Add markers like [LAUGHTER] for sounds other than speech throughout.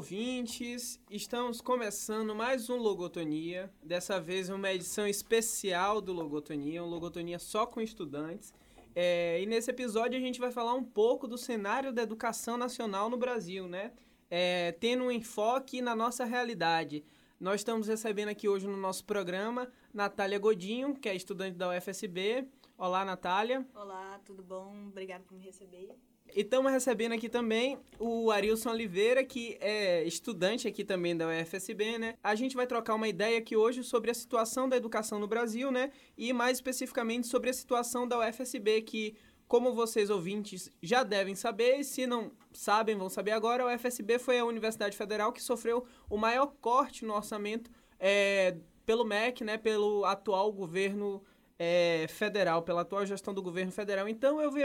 ouvintes, estamos começando mais um Logotonia. Dessa vez uma edição especial do Logotonia, um Logotonia só com estudantes. É, e nesse episódio a gente vai falar um pouco do cenário da educação nacional no Brasil, né? É, tendo um enfoque na nossa realidade. Nós estamos recebendo aqui hoje no nosso programa Natália Godinho, que é estudante da UFSB. Olá, Natália. Olá, tudo bom? Obrigada por me receber. E estamos recebendo aqui também o Arilson Oliveira, que é estudante aqui também da UFSB, né? A gente vai trocar uma ideia aqui hoje sobre a situação da educação no Brasil, né? E mais especificamente sobre a situação da UFSB, que, como vocês ouvintes já devem saber, e se não sabem, vão saber agora, a UFSB foi a Universidade Federal que sofreu o maior corte no orçamento é, pelo MEC, né? Pelo atual governo é, federal, pela atual gestão do governo federal. Então eu vi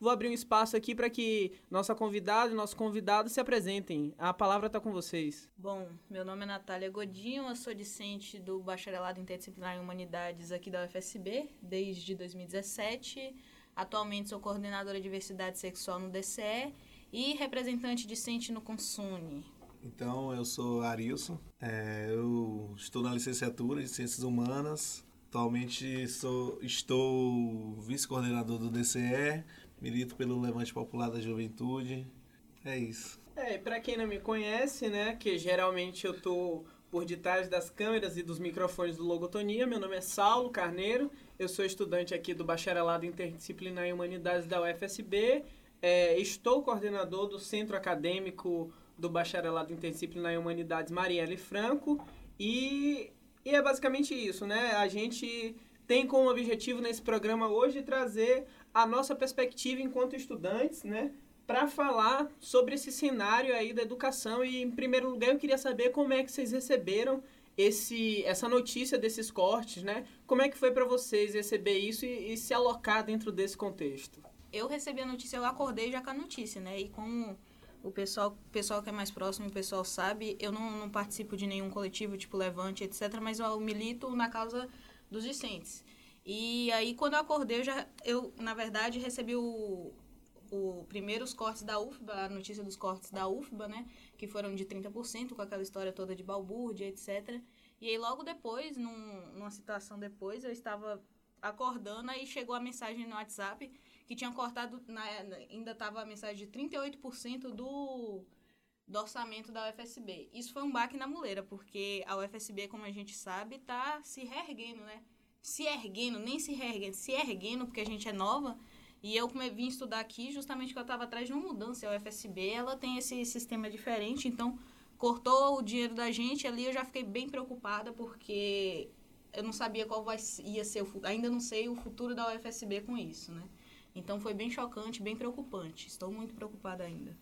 Vou abrir um espaço aqui para que nossa convidada e nosso convidado se apresentem. A palavra está com vocês. Bom, meu nome é Natália Godinho, eu sou discente do Bacharelado Interdisciplinar em Humanidades aqui da UFSB desde 2017. Atualmente sou coordenadora de diversidade sexual no DCE e representante discente no Consune. Então, eu sou Arilson, é, eu estou na licenciatura de Ciências Humanas. Atualmente sou, estou vice-coordenador do DCE, milito pelo Levante Popular da Juventude. É isso. É, e pra quem não me conhece, né, que geralmente eu tô por detrás das câmeras e dos microfones do Logotonia, meu nome é Saulo Carneiro, eu sou estudante aqui do Bacharelado Interdisciplinar em Humanidades da UFSB, é, estou coordenador do Centro Acadêmico do Bacharelado Interdisciplinar em Humanidades Marielle Franco e, e é basicamente isso, né? A gente tem como objetivo nesse programa hoje trazer a nossa perspectiva enquanto estudantes, né? Para falar sobre esse cenário aí da educação e, em primeiro lugar, eu queria saber como é que vocês receberam esse, essa notícia desses cortes, né? Como é que foi para vocês receber isso e, e, se alocar dentro desse contexto? Eu recebi a notícia, eu acordei já com a notícia, né? E como o pessoal, pessoal que é mais próximo, o pessoal sabe, eu não, não participo de nenhum coletivo, tipo Levante, etc., mas eu milito na causa dos discentes. E aí, quando eu acordei, eu, já, eu na verdade, recebi o, o primeiros cortes da UFBA, a notícia dos cortes da UFBA, né? Que foram de 30%, com aquela história toda de balbúrdia, etc. E aí, logo depois, num, numa situação depois, eu estava acordando, aí chegou a mensagem no WhatsApp que tinha cortado, na, ainda estava a mensagem de 38% do, do orçamento da UFSB. Isso foi um baque na muleira, porque a UFSB, como a gente sabe, está se reerguendo, né? Se erguendo, nem se reerguendo, se erguendo, porque a gente é nova. E eu vim estudar aqui justamente porque eu estava atrás de uma mudança. A UFSB, ela tem esse sistema diferente, então cortou o dinheiro da gente ali, eu já fiquei bem preocupada porque eu não sabia qual vai, ia ser o ainda não sei o futuro da UFSB com isso, né? Então foi bem chocante, bem preocupante. Estou muito preocupada ainda.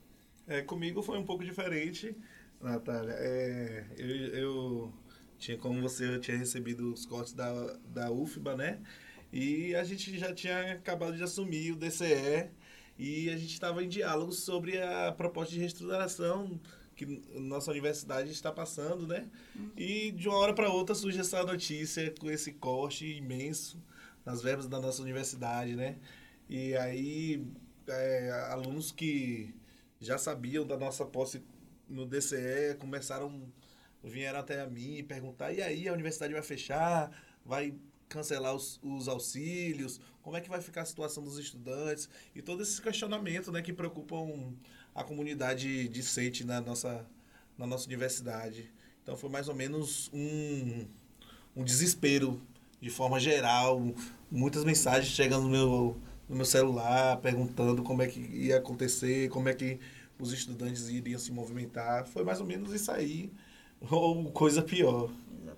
É, comigo foi um pouco diferente, Natália. É, eu, eu tinha como você tinha recebido os cortes da, da UFBA, né? E a gente já tinha acabado de assumir o DCE e a gente estava em diálogo sobre a proposta de reestruturação que nossa universidade está passando, né? Uhum. E de uma hora para outra surge essa notícia com esse corte imenso nas verbas da nossa universidade, né? E aí é, alunos que já sabiam da nossa posse no DCE começaram vieram até a mim perguntar, e aí a universidade vai fechar, vai cancelar os, os auxílios, como é que vai ficar a situação dos estudantes? E todo esse questionamento né, que preocupam a comunidade discente na nossa, na nossa universidade. Então foi mais ou menos um, um desespero de forma geral, muitas mensagens chegando no meu, no meu celular perguntando como é que ia acontecer, como é que os estudantes iriam se movimentar. Foi mais ou menos isso aí ou coisa pior.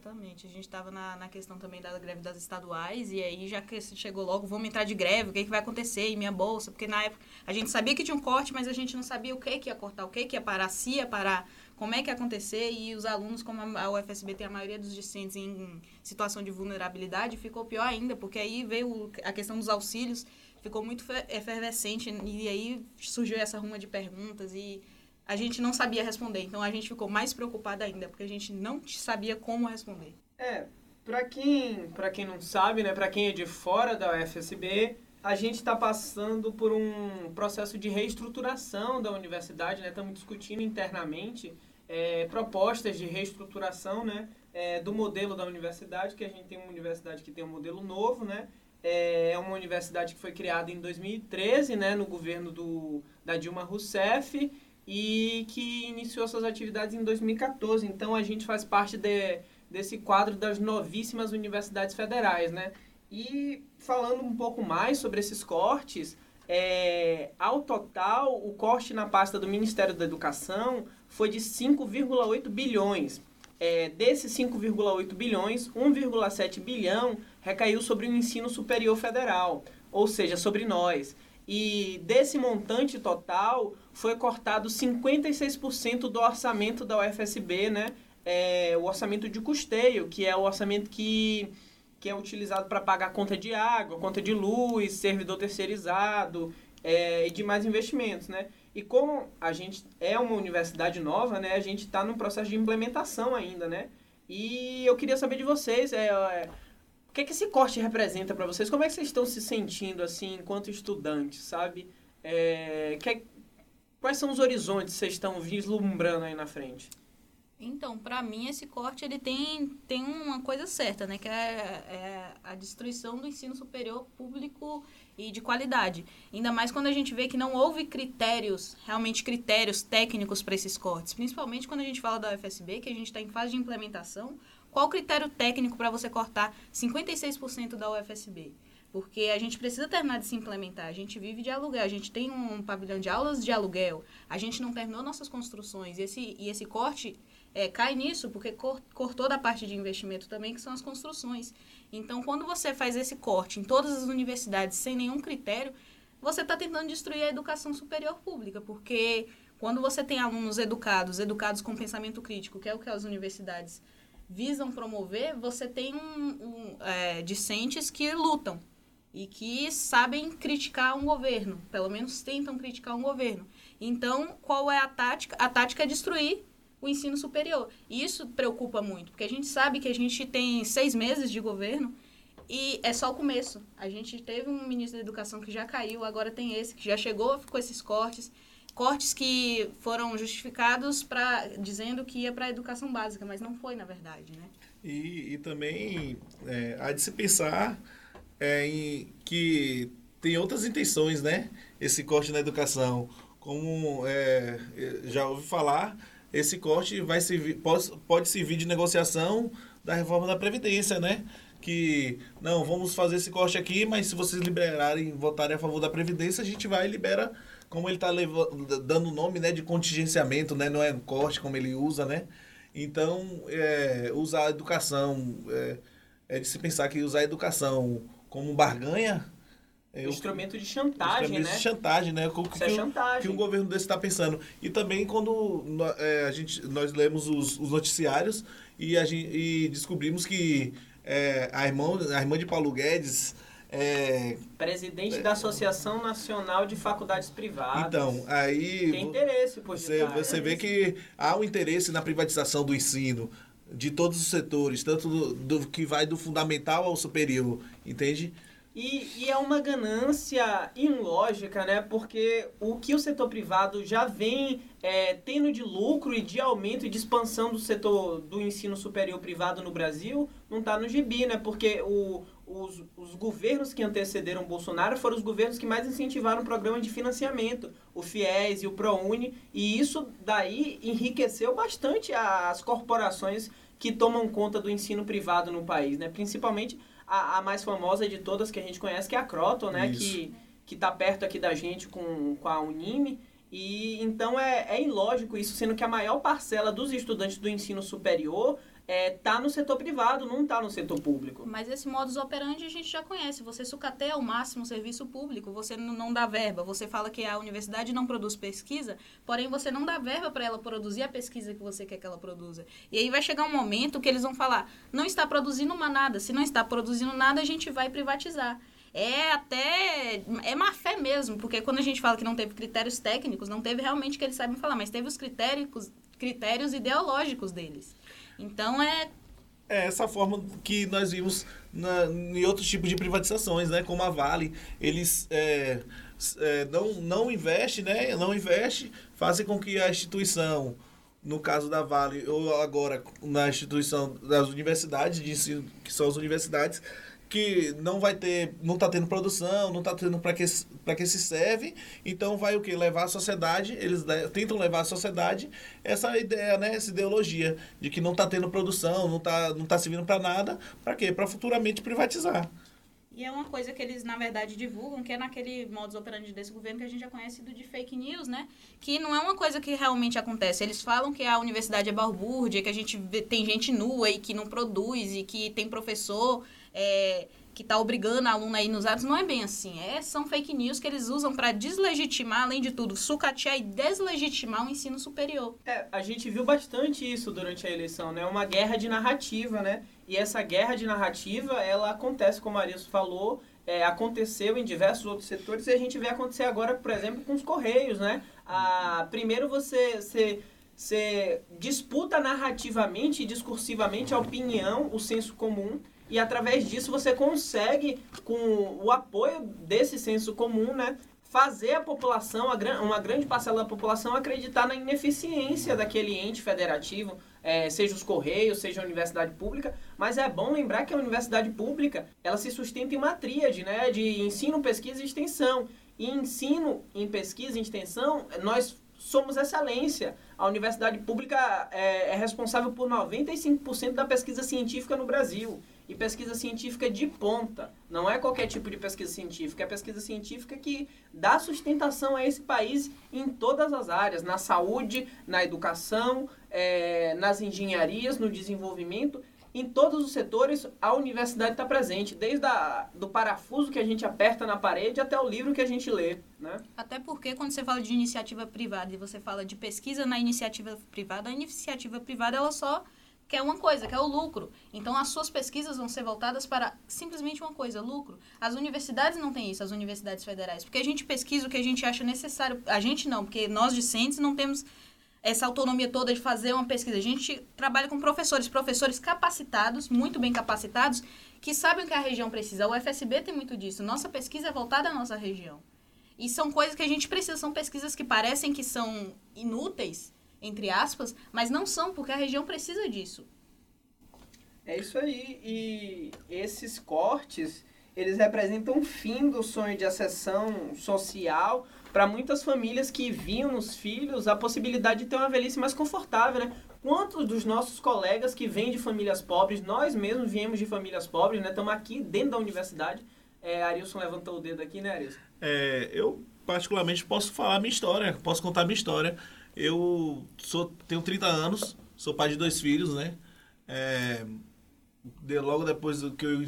Exatamente. A gente estava na, na questão também da greve das estaduais, e aí já que chegou logo, vamos entrar de greve, o que, é que vai acontecer em minha bolsa? Porque na época a gente sabia que tinha um corte, mas a gente não sabia o que, que ia cortar, o que, que ia parar, se ia parar, como é que ia acontecer, e os alunos, como a UFSB tem a maioria dos discentes em situação de vulnerabilidade, ficou pior ainda, porque aí veio a questão dos auxílios, ficou muito efervescente, e aí surgiu essa ruma de perguntas, e a gente não sabia responder. Então a gente ficou mais preocupada ainda, porque a gente não sabia como responder. É, para quem, para quem não sabe, né, para quem é de fora da UFSB, a gente está passando por um processo de reestruturação da universidade, né? Estamos discutindo internamente é, propostas de reestruturação né, é, do modelo da universidade, que a gente tem uma universidade que tem um modelo novo, né? É uma universidade que foi criada em 2013, né, no governo do, da Dilma Rousseff, e que iniciou suas atividades em 2014. Então, a gente faz parte de, desse quadro das novíssimas universidades federais, né? E falando um pouco mais sobre esses cortes, é, ao total, o corte na pasta do Ministério da Educação foi de 5,8 bilhões. É, desses 5,8 bilhões, 1,7 bilhão recaiu sobre o ensino superior federal, ou seja, sobre nós. E desse montante total, foi cortado 56% do orçamento da UFSB, né? É, o orçamento de custeio, que é o orçamento que que é utilizado para pagar conta de água, conta de luz, servidor terceirizado é, e demais investimentos, né? E como a gente é uma universidade nova, né? A gente está num processo de implementação ainda, né? E eu queria saber de vocês, é, é que, é que esse corte representa para vocês? Como é que vocês estão se sentindo, assim, enquanto estudantes, sabe? É, que, quais são os horizontes que vocês estão vislumbrando aí na frente? Então, para mim, esse corte ele tem, tem uma coisa certa, né? Que é, é, a destruição do ensino superior público e de qualidade. Ainda mais quando a gente vê que não houve critérios, realmente critérios técnicos para esses cortes. Principalmente quando a gente fala da UFSB, que a gente está em fase de implementação. Qual o critério técnico para você cortar 56% da UFSB? Porque a gente precisa terminar de se implementar. A gente vive de aluguel, a gente tem um pavilhão de aulas de aluguel, a gente não terminou nossas construções. E esse, e esse corte é, cai nisso, porque cortou da parte de investimento também, que são as construções. Então, quando você faz esse corte em todas as universidades sem nenhum critério, você está tentando destruir a educação superior pública, porque quando você tem alunos educados, educados com pensamento crítico, que é o que as universidades visam promover, você tem um, um é, discentes que lutam e que sabem criticar um governo, pelo menos tentam criticar um governo. Então, qual é a tática? A tática é destruir o ensino superior. E isso preocupa muito, porque a gente sabe que a gente tem seis meses de governo e é só o começo. A gente teve um ministro da Educação que já caiu, agora tem esse que já chegou com esses cortes. Cortes que foram justificados para dizendo que ia para a educação básica, mas não foi, na verdade, né? E, e também é, há de se pensar é, em que tem outras intenções, né? Esse corte na educação. Como é, já ouvi falar, esse corte vai servir, pode, pode servir de negociação da reforma da Previdência, né? Que, não, vamos fazer esse corte aqui, mas se vocês liberarem, votarem a favor da Previdência, a gente vai e libera, como ele está dando o nome né, de contingenciamento, né? Não é corte como ele usa, né? Então, é, usar a educação, é, é de se pensar que usar a educação como barganha é, instrumento de chantagem, instrumento né? de chantagem, né? O que, é chantagem. que um governo desse está pensando. E também quando é, a gente, nós lemos os, os noticiários e, a gente, e descobrimos que é, a, irmã, a irmã de Paulo Guedes... É, Presidente da Associação Nacional de Faculdades Privadas. Então, aí... Tem interesse por Você, você vê que há um interesse na privatização do ensino de todos os setores, tanto do, do que vai do fundamental ao superior, entende? E, e, é uma ganância ilógica, né? Porque o que o setor privado já vem é, tendo de lucro e de aumento e de expansão do setor do ensino superior privado no Brasil não está no gibi, né? Porque o, os, os governos que antecederam Bolsonaro foram os governos que mais incentivaram o programa de financiamento, o FIES e o ProUni, e isso daí enriqueceu bastante as corporações que tomam conta do ensino privado no país, né? Principalmente a, a, mais famosa de todas que a gente conhece, que é a Croton, né? Isso. Que, que tá perto aqui da gente com, com a Unime. E então é, é ilógico isso, sendo que a maior parcela dos estudantes do ensino superior é, tá no setor privado, não tá no setor público. Mas esse modus operandi a gente já conhece. Você sucateia ao máximo o serviço público, você não dá verba. Você fala que a universidade não produz pesquisa, porém você não dá verba para ela produzir a pesquisa que você quer que ela produza. E aí vai chegar um momento que eles vão falar: não está produzindo uma nada. Se não está produzindo nada, a gente vai privatizar é até. É má fé mesmo, porque quando a gente fala que não teve critérios técnicos, não teve realmente que eles sabem falar, mas teve os critérios, critérios ideológicos deles. Então é. É essa forma que nós vimos na, em outros tipos de privatizações, né? Como a Vale. Eles é, é, não, não investe, né? Não investe, fazem com que a instituição no caso da Vale, ou agora na instituição das universidades de ensino, que são as universidades, que não vai ter, não está tendo produção, não está tendo para que, que se serve, então vai o que? Levar a sociedade, eles tentam levar a sociedade essa ideia, né, essa ideologia de que não está tendo produção, não está não tá servindo para nada, para quê? Para futuramente privatizar. E é uma coisa que eles, na verdade, divulgam, que é naquele modus operandi desse governo que a gente já conhece do de fake news, né? Que não é uma coisa que realmente acontece. Eles falam que a universidade é balbúrdia, que a gente vê, tem gente nua e que não produz, e que tem professor é, que está obrigando a aluna a ir nos atos. Não é bem assim. É, são fake news que eles usam para deslegitimar, além de tudo, sucatear e deslegitimar o ensino superior. É, a gente viu bastante isso durante a eleição, né? Uma guerra de narrativa, né? E essa guerra de narrativa, ela acontece, como a Arius falou, é, aconteceu em diversos outros setores e a gente vê acontecer agora, por exemplo, com os Correios, né? Ah, primeiro você, você, você disputa narrativamente e discursivamente a opinião, o senso comum, e através disso você consegue, com o apoio desse senso comum, né, fazer a população, uma grande parcela da população, acreditar na ineficiência daquele ente federativo, é, seja os Correios, seja a universidade pública, mas é bom lembrar que a universidade pública ela se sustenta em uma tríade né, de ensino, pesquisa e extensão. E ensino em pesquisa e extensão, nós somos excelência. A universidade pública é, é responsável por 95% da pesquisa científica no Brasil. E pesquisa científica de ponta. Não é qualquer tipo de pesquisa científica, é pesquisa científica que dá sustentação a esse país em todas as áreas, na saúde, na educação, é, nas engenharias, no desenvolvimento. Em todos os setores, a universidade está presente, desde a, do parafuso que a gente aperta na parede até o livro que a gente lê. Né? Até porque, quando você fala de iniciativa privada e você fala de pesquisa na iniciativa privada, a iniciativa privada ela só quer uma coisa, que é o lucro. Então, as suas pesquisas vão ser voltadas para simplesmente uma coisa, lucro. As universidades não têm isso, as universidades federais. Porque a gente pesquisa o que a gente acha necessário. A gente não, porque nós discentes não temos essa autonomia toda de fazer uma pesquisa. A gente trabalha com professores, professores capacitados, muito bem capacitados, que sabem o que a região precisa. O FSB tem muito disso. Nossa pesquisa é voltada à nossa região. E são coisas que a gente precisa, são pesquisas que parecem que são inúteis, entre aspas, mas não são, porque a região precisa disso. É isso aí. E esses cortes, eles representam o fim do sonho de acessão social para muitas famílias que viam nos filhos a possibilidade de ter uma velhice mais confortável, né? Quantos dos nossos colegas que vêm de famílias pobres, nós mesmos viemos de famílias pobres, né? Estamos aqui dentro da universidade. É, Arilson levantou o dedo aqui, né, Arilson? É, eu particularmente posso falar minha história, posso contar minha história. Eu sou, tenho 30 anos, sou pai de dois filhos, né? É, de, logo depois que eu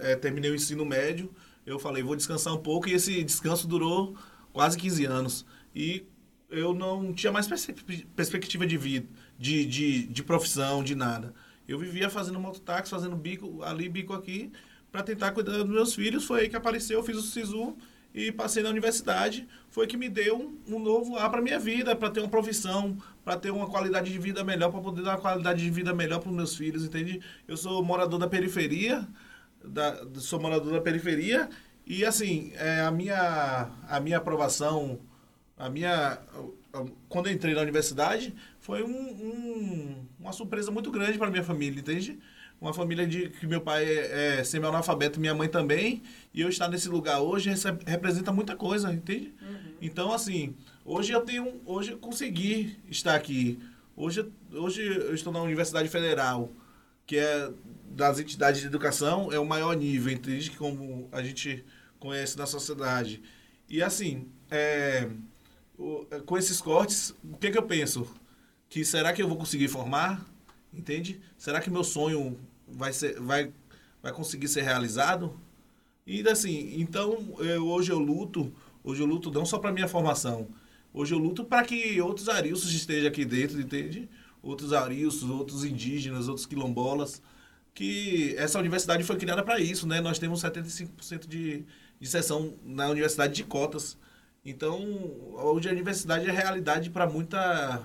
é, terminei o ensino médio, eu falei, vou descansar um pouco, e esse descanso durou quase 15 anos. E eu não tinha mais perspectiva de vida, de, de, de profissão, de nada. Eu vivia fazendo mototáxi, fazendo bico ali, bico aqui, para tentar cuidar dos meus filhos. Foi aí que apareceu, eu fiz o SISU e passei na universidade. Foi que me deu um, um novo ar para minha vida, para ter uma profissão, para ter uma qualidade de vida melhor, para poder dar uma qualidade de vida melhor para os meus filhos, entende? Eu sou morador da periferia, da, sou morador da periferia e assim, é, a, minha, a minha aprovação, a minha. Quando eu entrei na universidade, foi um, um, uma surpresa muito grande para minha família, entende? Uma família de que meu pai é, é semi-analfabeto, minha mãe também, e eu estar nesse lugar hoje representa muita coisa, entende? Uhum. Então, assim, hoje eu tenho. Hoje eu consegui estar aqui. Hoje, hoje eu estou na Universidade Federal, que é das entidades de educação, é o maior nível, entende? Como a gente conhece na sociedade. E assim, é, o, com esses cortes, o que, que eu penso? Que será que eu vou conseguir formar? Entende? Será que meu sonho vai, ser, vai, vai conseguir ser realizado? E assim, então eu, hoje eu luto, hoje eu luto não só para minha formação, hoje eu luto para que outros arilsos estejam aqui dentro, entende? Outros arilsos, outros indígenas, outros quilombolas, que essa universidade foi criada para isso, né? Nós temos 75% de, de sessão na universidade de cotas. Então, hoje a universidade é realidade para muita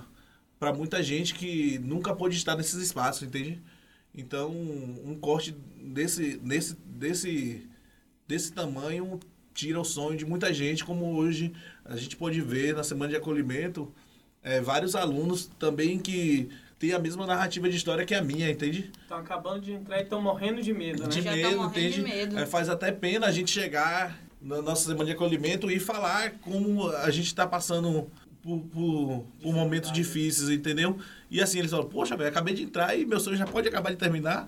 para muita gente que nunca pôde estar nesses espaços, entende? Então, um corte desse desse desse desse tamanho tira o sonho de muita gente, como hoje a gente pode ver na semana de acolhimento, é, vários alunos também que têm a mesma narrativa de história que a minha, entende? Estão acabando de entrar e estão morrendo de medo, né? De Já medo, entende? de medo. É, faz até pena a gente chegar na nossa semana de acolhimento e falar como a gente está passando por, por, por momentos difíceis, entendeu? E assim, eles falam, poxa, velho, acabei de entrar e meu sonho já pode acabar de terminar.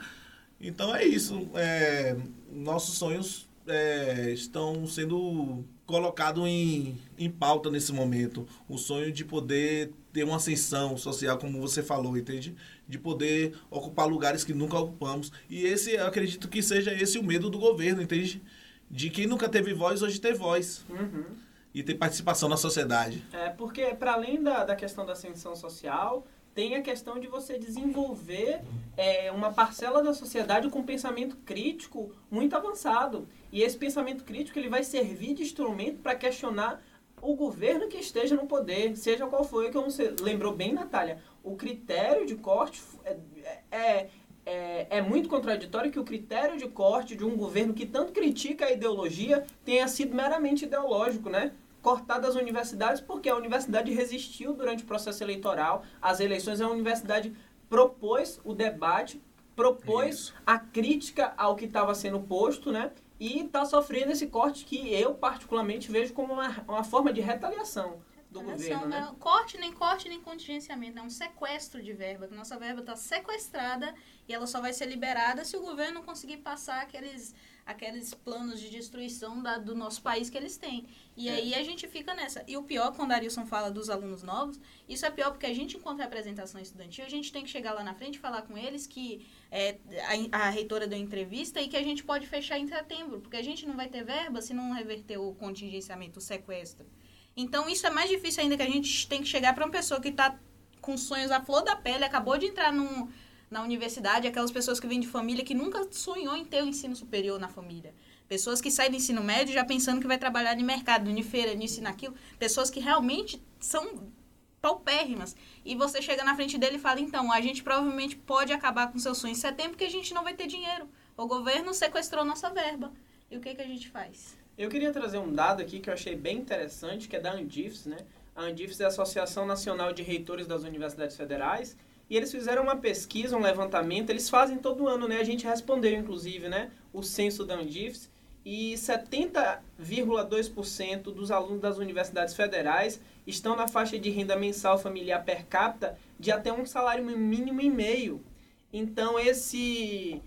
Então é isso. É, nossos sonhos é, estão sendo colocados em, em pauta nesse momento. O sonho de poder ter uma ascensão social, como você falou, entende? De poder ocupar lugares que nunca ocupamos. E esse, eu acredito que seja esse o medo do governo, entende? De quem nunca teve voz, hoje ter voz. Uhum. E ter participação na sociedade. É, porque para além da, da questão da ascensão social, tem a questão de você desenvolver é, uma parcela da sociedade com pensamento crítico muito avançado. E esse pensamento crítico ele vai servir de instrumento para questionar o governo que esteja no poder, seja qual for, como você lembrou bem, Natália, o critério de corte é, é, é, é muito contraditório que o critério de corte de um governo que tanto critica a ideologia tenha sido meramente ideológico, né? Cortar das universidades porque a universidade resistiu durante o processo eleitoral, as eleições, a universidade propôs o debate, propôs Isso. a crítica ao que estava sendo posto, né? E está sofrendo esse corte que eu particularmente vejo como uma, uma forma de retaliação do governo, né? não corte, nem corte, nem contingenciamento. É um sequestro de verba. que Nossa verba está sequestrada e ela só vai ser liberada se o governo não conseguir passar aqueles, aqueles planos de destruição da- do nosso país que eles têm. E É. aí a gente fica nessa. E o pior, quando a Arilson fala dos alunos novos, isso é pior porque a gente, enquanto representação estudantil, a gente tem que chegar lá na frente e falar com eles que é, a, a reitora deu entrevista e que a gente pode fechar em setembro, porque a gente não vai ter verba se não reverter o contingenciamento, o sequestro. Então, isso é mais difícil ainda que a gente tem que chegar para uma pessoa que está com sonhos à flor da pele, acabou de entrar num, na universidade, aquelas pessoas que vêm de família que nunca sonhou em ter o ensino superior na família. Pessoas que saem do ensino médio já pensando que vai trabalhar em mercado, em feira, nisso e naquilo. Pessoas que realmente são paupérrimas. E você chega na frente dele e fala, então, a gente provavelmente pode acabar com seus sonhos em setembro porque a gente não vai ter dinheiro. O governo sequestrou nossa verba. E o que, que a gente faz? Eu queria trazer um dado aqui que eu achei bem interessante, que é da Andifes, né? A Andifes é a Associação Nacional de Reitores das Universidades Federais, e eles fizeram uma pesquisa, um levantamento, eles fazem todo ano, né? A gente respondeu, inclusive, né? O censo da Andifes, e 70,2% dos alunos das universidades federais estão na faixa de renda mensal familiar per capita de até um salário mínimo e meio. Então, esse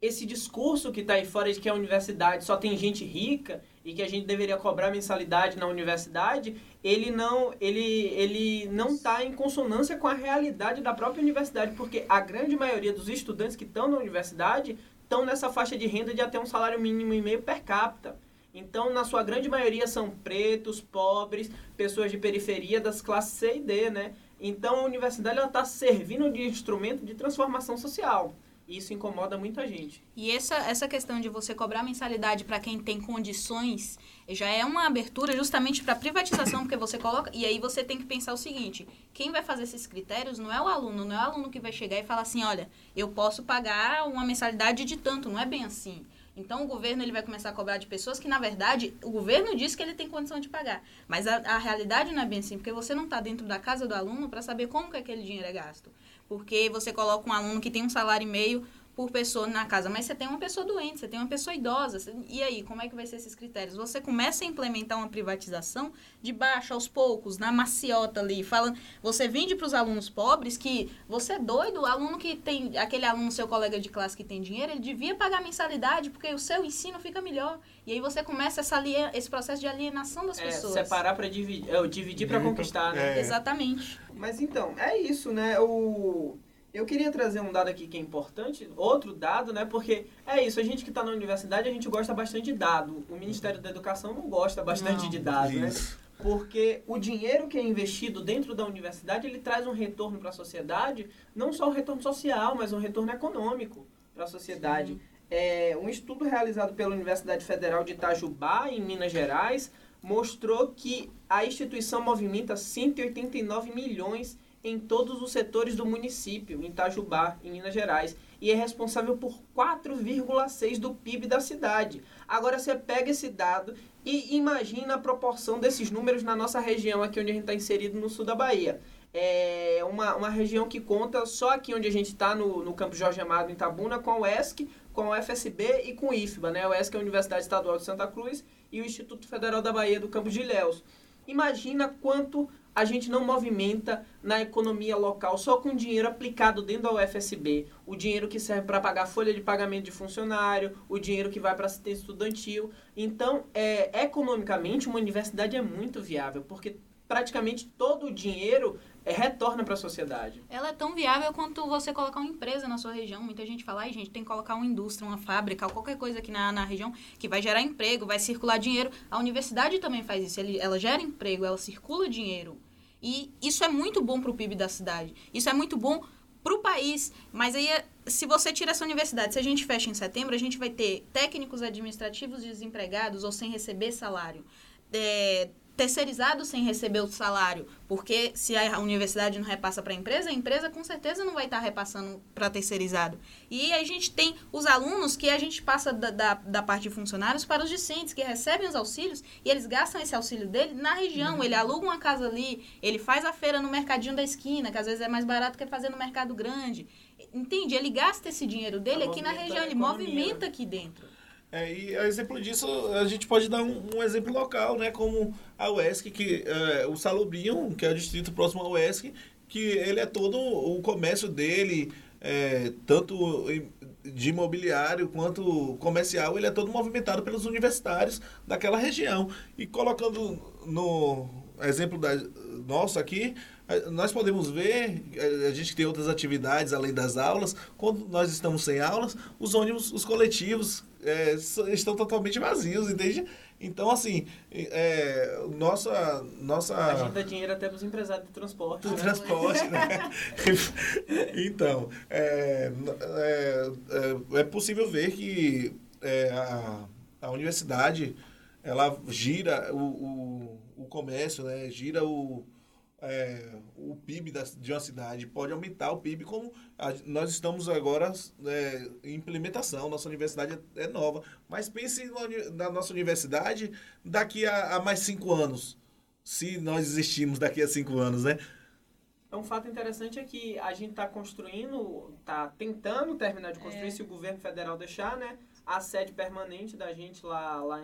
esse discurso que está aí fora de que a universidade só tem gente rica e que a gente deveria cobrar mensalidade na universidade, ele não ele ele não está em consonância com a realidade da própria universidade, porque a grande maioria dos estudantes que estão na universidade estão nessa faixa de renda de até um salário mínimo e meio per capita. Então, na sua grande maioria são pretos, pobres, pessoas de periferia das classes C e D, né? Então, a universidade está servindo de instrumento de transformação social. Isso incomoda muita gente. E essa, essa questão de você cobrar mensalidade para quem tem condições já é uma abertura justamente para privatização, porque você coloca. E aí você tem que pensar o seguinte: quem vai fazer esses critérios não é o aluno, não é o aluno que vai chegar e falar assim: olha, eu posso pagar uma mensalidade de tanto, não é bem assim. Então o governo ele vai começar a cobrar de pessoas que, na verdade, o governo diz que ele tem condição de pagar. Mas a, a realidade não é bem assim, porque você não está dentro da casa do aluno para saber como que aquele dinheiro é gasto. Porque você coloca um aluno que tem um salário e meio por pessoa na casa, mas você tem uma pessoa doente, você tem uma pessoa idosa. você- E aí, como é que vai ser esses critérios? Você começa a implementar uma privatização de baixo aos poucos, na maciota ali, falando, você vende para os alunos pobres que você é doido, o aluno que tem, aquele aluno seu colega de classe que tem dinheiro, ele devia pagar mensalidade, porque o seu ensino fica melhor. E aí você começa essa esse processo de alienação das É, pessoas. separar para dividir, é, o dividir para conquistar, né? é. Exatamente. Mas então, é isso, né? O... Eu queria trazer um dado aqui que é importante, outro dado, né? Porque é isso, a gente que está na universidade, a gente gosta bastante de dado. O Ministério da Educação não gosta bastante Não. de dado, né? Porque o dinheiro que é investido dentro da universidade, ele traz um retorno para a sociedade, não só um retorno social, mas um retorno econômico para a sociedade. É, um estudo realizado pela Universidade Federal de Itajubá, em Minas Gerais, mostrou que a instituição movimenta 189 milhões em todos os setores do município, em Itajubá, em Minas Gerais, e é responsável por 4,6% do PIB da cidade. Agora você pega esse dado e imagina a proporção desses números na nossa região, aqui onde a gente está inserido no sul da Bahia. É uma, uma região que conta só aqui onde a gente está, no, no Campo Jorge Amado, em Tabuna, com a UESC, com a UFSB e com o IFBA. Né? A UESC é a Universidade Estadual de Santa Cruz e o Instituto Federal da Bahia do Campo de Ilhéus. Imagina quanto a gente não movimenta na economia local só com dinheiro aplicado dentro da UFSB. O dinheiro que serve para pagar folha de pagamento de funcionário, o dinheiro que vai para assistência estudantil. Então, é, economicamente, uma universidade é muito viável, porque praticamente todo o dinheiro retorna para a sociedade. Ela é tão viável quanto você colocar uma empresa na sua região. Muita gente fala, ai gente, tem que colocar uma indústria, uma fábrica, qualquer coisa aqui na, na região que vai gerar emprego, vai circular dinheiro. A universidade também faz isso. Ela gera emprego, ela circula dinheiro. E isso é muito bom para o PIB da cidade. Isso é muito bom para o país. Mas aí, se você tira essa universidade, se a gente fecha em setembro, a gente vai ter técnicos administrativos desempregados ou sem receber salário. É, terceirizado sem receber o salário, porque se a universidade não repassa para a empresa, a empresa com certeza não vai estar tá repassando para terceirizado. E a gente tem os alunos que a gente passa da, da, da, parte de funcionários para os discentes, que recebem os auxílios e eles gastam esse auxílio dele na região. Uhum. Ele aluga uma casa ali, ele faz a feira no mercadinho da esquina, que às vezes é mais barato que fazer no mercado grande. Entende? Ele gasta esse dinheiro dele aqui na região, ele movimenta aqui dentro. É, e a exemplo disso, a gente pode dar um, um exemplo local, né? Como a UESC, que é, o Salobrinho, que é o distrito próximo à UESC, que ele é todo o comércio dele, é, tanto de imobiliário quanto comercial, ele é todo movimentado pelos universitários daquela região. E colocando no exemplo da nosso aqui, nós podemos ver, a gente tem outras atividades além das aulas, quando nós estamos sem aulas, os ônibus, os coletivos é, estão totalmente vazios, entende? Então, assim, é, nossa, nossa... A gente dá dinheiro até para os empresários de transporte. Do né? transporte, né? [LAUGHS] então, é, é, é, é, possível ver que é, a, a universidade, ela gira o, o, o comércio, né? Gira o é, o PIB da, de uma cidade, pode aumentar o PIB, como a, nós estamos agora é, em implementação, nossa universidade é, é nova. Mas pense na, na, nossa universidade daqui a, a, mais cinco anos, se nós existimos daqui a cinco anos, né? É um fato interessante é que a gente está construindo, está tentando terminar de construir, é. se o governo federal deixar, né? A sede permanente da gente lá, lá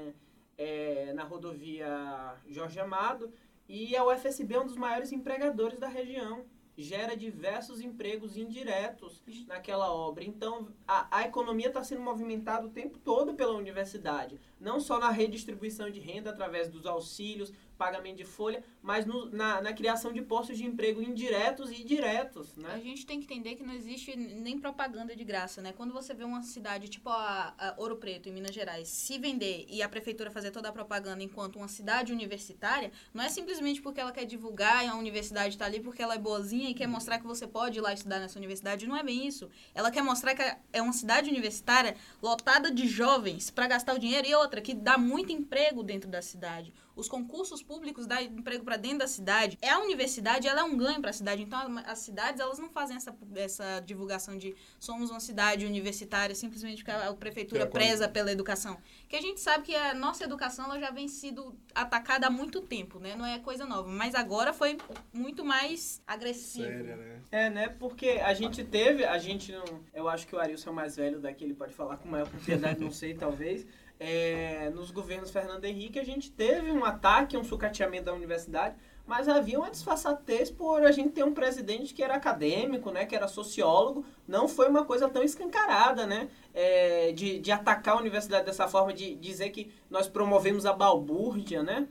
é, na rodovia Jorge Amado, e a UFSB é um dos maiores empregadores da região. Gera diversos empregos indiretos naquela obra. Então, a, a economia está sendo movimentada o tempo todo pela universidade. Não só na redistribuição de renda através dos auxílios, pagamento de folha, mas no, na, na, criação de postos de emprego indiretos e diretos, né? A gente tem que entender que não existe nem propaganda de graça, né? Quando você vê uma cidade tipo a, a, Ouro Preto, em Minas Gerais, se vender e a prefeitura fazer toda a propaganda enquanto uma cidade universitária, não é simplesmente porque ela quer divulgar e a universidade está ali porque ela é boazinha e quer mostrar que você pode ir lá estudar nessa universidade. Não é bem isso. Ela quer mostrar que é uma cidade universitária lotada de jovens para gastar o dinheiro e outra, que dá muito emprego dentro da cidade os concursos públicos dão emprego para dentro da cidade. É a universidade, ela é um ganho para a cidade. Então, as cidades, elas não fazem essa, essa divulgação de somos uma cidade universitária simplesmente porque a prefeitura é preza pela educação. Que a gente sabe que a nossa educação ela já vem sido atacada há muito tempo, né? Não é coisa nova. Mas agora foi muito mais agressivo. Séria, né? É, né? Porque a gente teve, a gente não... Eu acho que o Arilson é o mais velho daqui, ele pode falar com maior propriedade, não sei, talvez é, nos governos Fernando Henrique, a gente teve um ataque, um sucateamento da universidade, mas havia uma disfarçatez por a gente ter um presidente que era acadêmico, né, que era sociólogo, não foi uma coisa tão escancarada, né, é, de, de atacar a universidade dessa forma, de dizer que nós promovemos a balbúrdia, né,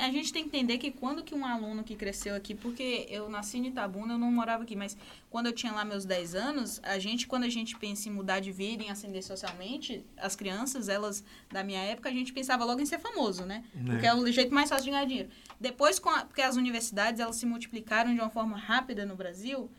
a gente tem que entender que quando que um aluno que cresceu aqui, porque eu nasci em Itabuna, eu não morava aqui, mas quando eu tinha lá meus 10 anos, a gente, quando a gente pensa em mudar de vida, em ascender socialmente, as crianças, elas, da minha época, a gente pensava logo em ser famoso, né? É. Porque é o jeito mais fácil de ganhar dinheiro. Depois, a, porque as universidades, elas se multiplicaram de uma forma rápida no Brasil,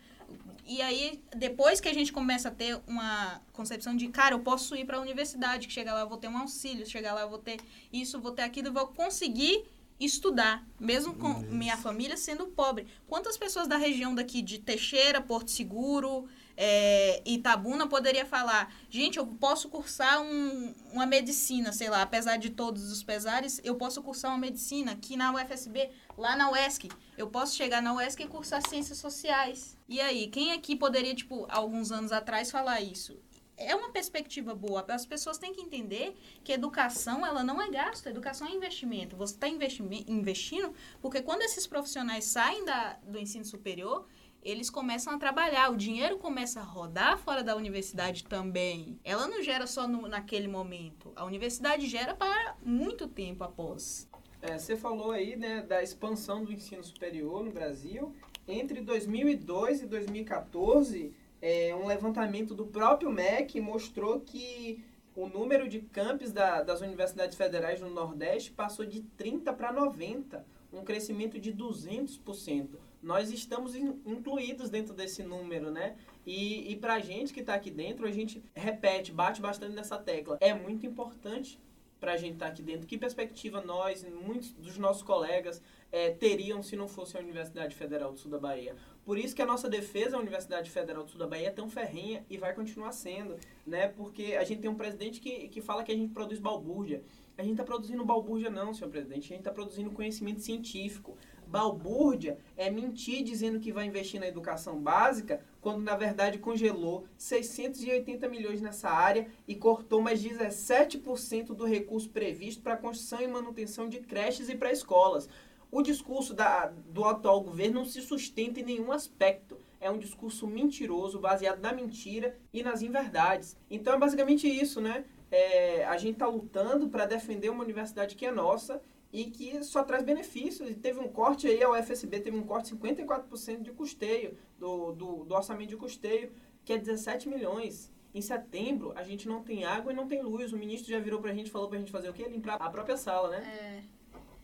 e aí, depois que a gente começa a ter uma concepção de, cara, eu posso ir para a universidade, que chegar lá eu vou ter um auxílio, chegar lá eu vou ter isso, vou ter aquilo, vou conseguir estudar, mesmo com minha família sendo pobre. Quantas pessoas da região daqui de Teixeira, Porto Seguro, é, Itabuna poderia falar, gente, eu posso cursar um, uma medicina, sei lá, apesar de todos os pesares, eu posso cursar uma medicina aqui na UFSB, lá na UESC. Eu posso chegar na UESC e cursar ciências sociais. E aí, quem aqui poderia, tipo, alguns anos atrás falar isso? É uma perspectiva boa. As pessoas têm que entender que educação ela não é gasto, educação é investimento. Você está investindo porque quando esses profissionais saem da, do ensino superior, eles começam a trabalhar, o dinheiro começa a rodar fora da universidade também. Ela não gera só no, naquele momento. A universidade gera para muito tempo após. É, você falou aí né, da expansão do ensino superior no Brasil. Entre 2002 e 2014, é, um levantamento do próprio MEC mostrou que o número de campos da, das universidades federais no Nordeste passou de 30 para 90, um crescimento de 200%. Nós estamos in, incluídos dentro desse número, né? E, e para a gente que está aqui dentro, a gente repete, bate bastante nessa tecla. É muito importante para a gente estar tá aqui dentro. Que perspectiva nós, muitos dos nossos colegas, é, teriam se não fosse a Universidade Federal do Sul da Bahia? Por isso que a nossa defesa à Universidade Federal do Sul da Bahia é tão ferrenha e vai continuar sendo, né? Porque a gente tem um presidente que, que fala que a gente produz balbúrdia. A gente está produzindo balbúrdia não, senhor presidente. A gente está produzindo conhecimento científico. Balbúrdia é mentir dizendo que vai investir na educação básica, quando na verdade congelou 680 milhões nessa área e cortou mais 17% do recurso previsto para construção e manutenção de creches e pré-escolas. O discurso da, do atual governo não se sustenta em nenhum aspecto. É um discurso mentiroso, baseado na mentira e nas inverdades. Então é basicamente isso, né? É, a gente está lutando para defender uma universidade que é nossa e que só traz benefícios. E teve um corte aí, a UFSB teve um corte de 54% de custeio, do, do, do orçamento de custeio, que é 17 milhões. Em setembro, a gente não tem água e não tem luz. O ministro já virou pra gente e falou pra gente fazer o quê? Limpar a própria sala, né? É.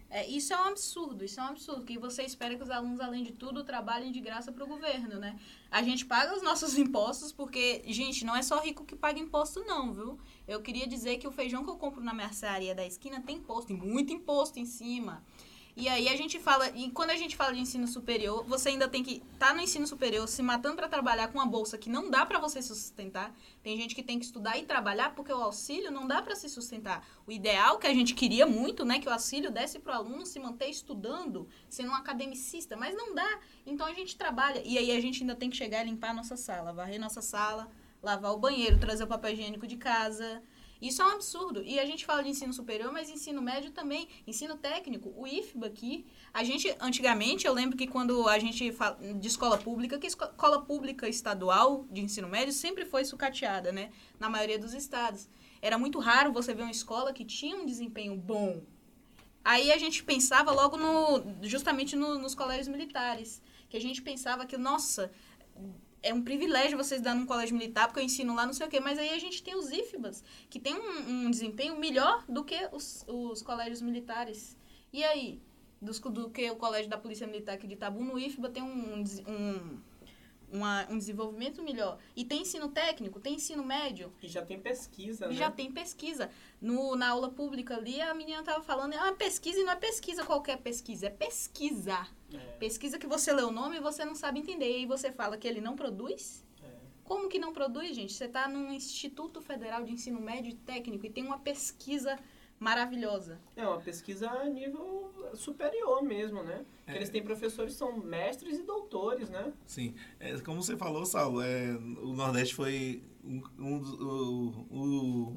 É, isso é um absurdo, isso é um absurdo, que você espera que os alunos, além de tudo, trabalhem de graça para o governo, né? A gente paga os nossos [LAUGHS] impostos porque, gente, não é só rico que paga imposto não, viu? Eu queria dizer que o feijão que eu compro na mercearia da esquina tem imposto, tem muito imposto em cima. E aí a gente fala, e quando a gente fala de ensino superior, você ainda tem que estar tá no ensino superior, se matando para trabalhar com uma bolsa que não dá para você se sustentar. Tem gente que tem que estudar e trabalhar porque o auxílio não dá para se sustentar. O ideal que a gente queria muito, né, que o auxílio desse para o aluno se manter estudando, sendo um academicista, mas não dá. Então a gente trabalha e aí a gente ainda tem que chegar e limpar a nossa sala, varrer nossa sala, lavar o banheiro, trazer o papel higiênico de casa, isso é um absurdo. E a gente fala de ensino superior, mas ensino médio também, ensino técnico, o IFBA aqui. A gente, antigamente, eu lembro que quando a gente fala de escola pública, que escola pública estadual de ensino médio sempre foi sucateada, né? Na maioria dos estados. Era muito raro você ver uma escola que tinha um desempenho bom. Aí a gente pensava logo no, justamente no, nos colégios militares, que a gente pensava que, nossa, é um privilégio vocês dar num colégio militar, porque eu ensino lá não sei o quê, mas aí a gente tem os IFBAs, que tem um, um desempenho melhor do que os, os colégios militares. E aí? Do que o colégio da Polícia Militar aqui de Itabu, no IFBA tem um, um, uma, um desenvolvimento melhor. E tem ensino técnico, tem ensino médio. E já tem pesquisa, né? já tem pesquisa. No, na aula pública ali, a menina tava falando, é uma pesquisa e não é pesquisa qualquer pesquisa, é pesquisa. É. Pesquisa que você lê o nome e você não sabe entender. E aí você fala que ele não produz? É. Como que não produz, gente? Você está num Instituto Federal de Ensino Médio e Técnico e tem uma pesquisa maravilhosa. É uma pesquisa a nível superior mesmo, né? É. Que eles têm professores que são mestres e doutores, né? Sim. É, como você falou, Saulo, é, o Nordeste foi um, um, um,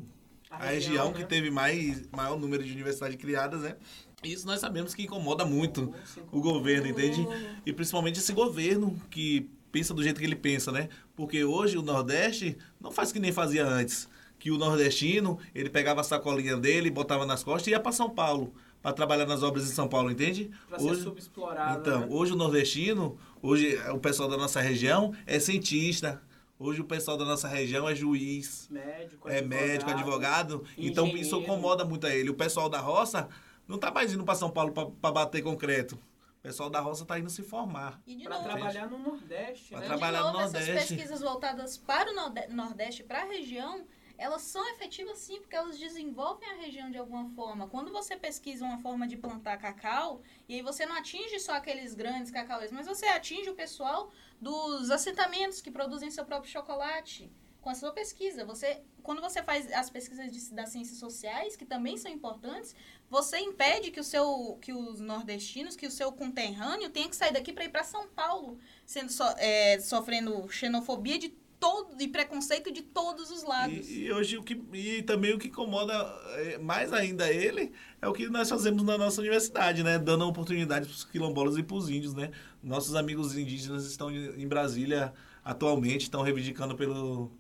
a, a, região, região né? que teve mais, maior número de universidades criadas, né? Isso nós sabemos que incomoda muito o governo, entende? E principalmente esse governo que pensa do jeito que ele pensa, né? Porque hoje o Nordeste não faz que nem fazia antes. Que o nordestino, ele pegava a sacolinha dele, botava nas costas e ia para São Paulo para trabalhar nas obras em São Paulo, entende? Para ser subexplorado. Então, né? hoje o nordestino, hoje o pessoal da nossa região é cientista, Hoje o pessoal da nossa região é juiz, médico, é advogado, médico, advogado. Então isso incomoda muito a ele. O pessoal da roça não tá mais indo para São Paulo para bater concreto. O pessoal da roça está indo se formar. Para trabalhar no Nordeste. Para né? trabalhar novo, no Nordeste. Essas pesquisas voltadas para o Nordeste, para a região, elas são efetivas sim, porque elas desenvolvem a região de alguma forma. Quando você pesquisa uma forma de plantar cacau, e aí você não atinge só aqueles grandes cacauês, mas você atinge o pessoal dos assentamentos que produzem seu próprio chocolate com a sua pesquisa. Você, quando você faz as pesquisas de, das ciências sociais, que também são importantes, você impede que o seu, que os nordestinos, que o seu conterrâneo tenha que sair daqui para ir para São Paulo, sendo so, é, sofrendo xenofobia de todo e preconceito de todos os lados. E, e, hoje o que e também o que incomoda é, mais ainda ele é o que nós fazemos na nossa universidade, né, dando oportunidade para os quilombolas e para os índios, né. Nossos amigos indígenas estão em Brasília atualmente, estão reivindicando pelo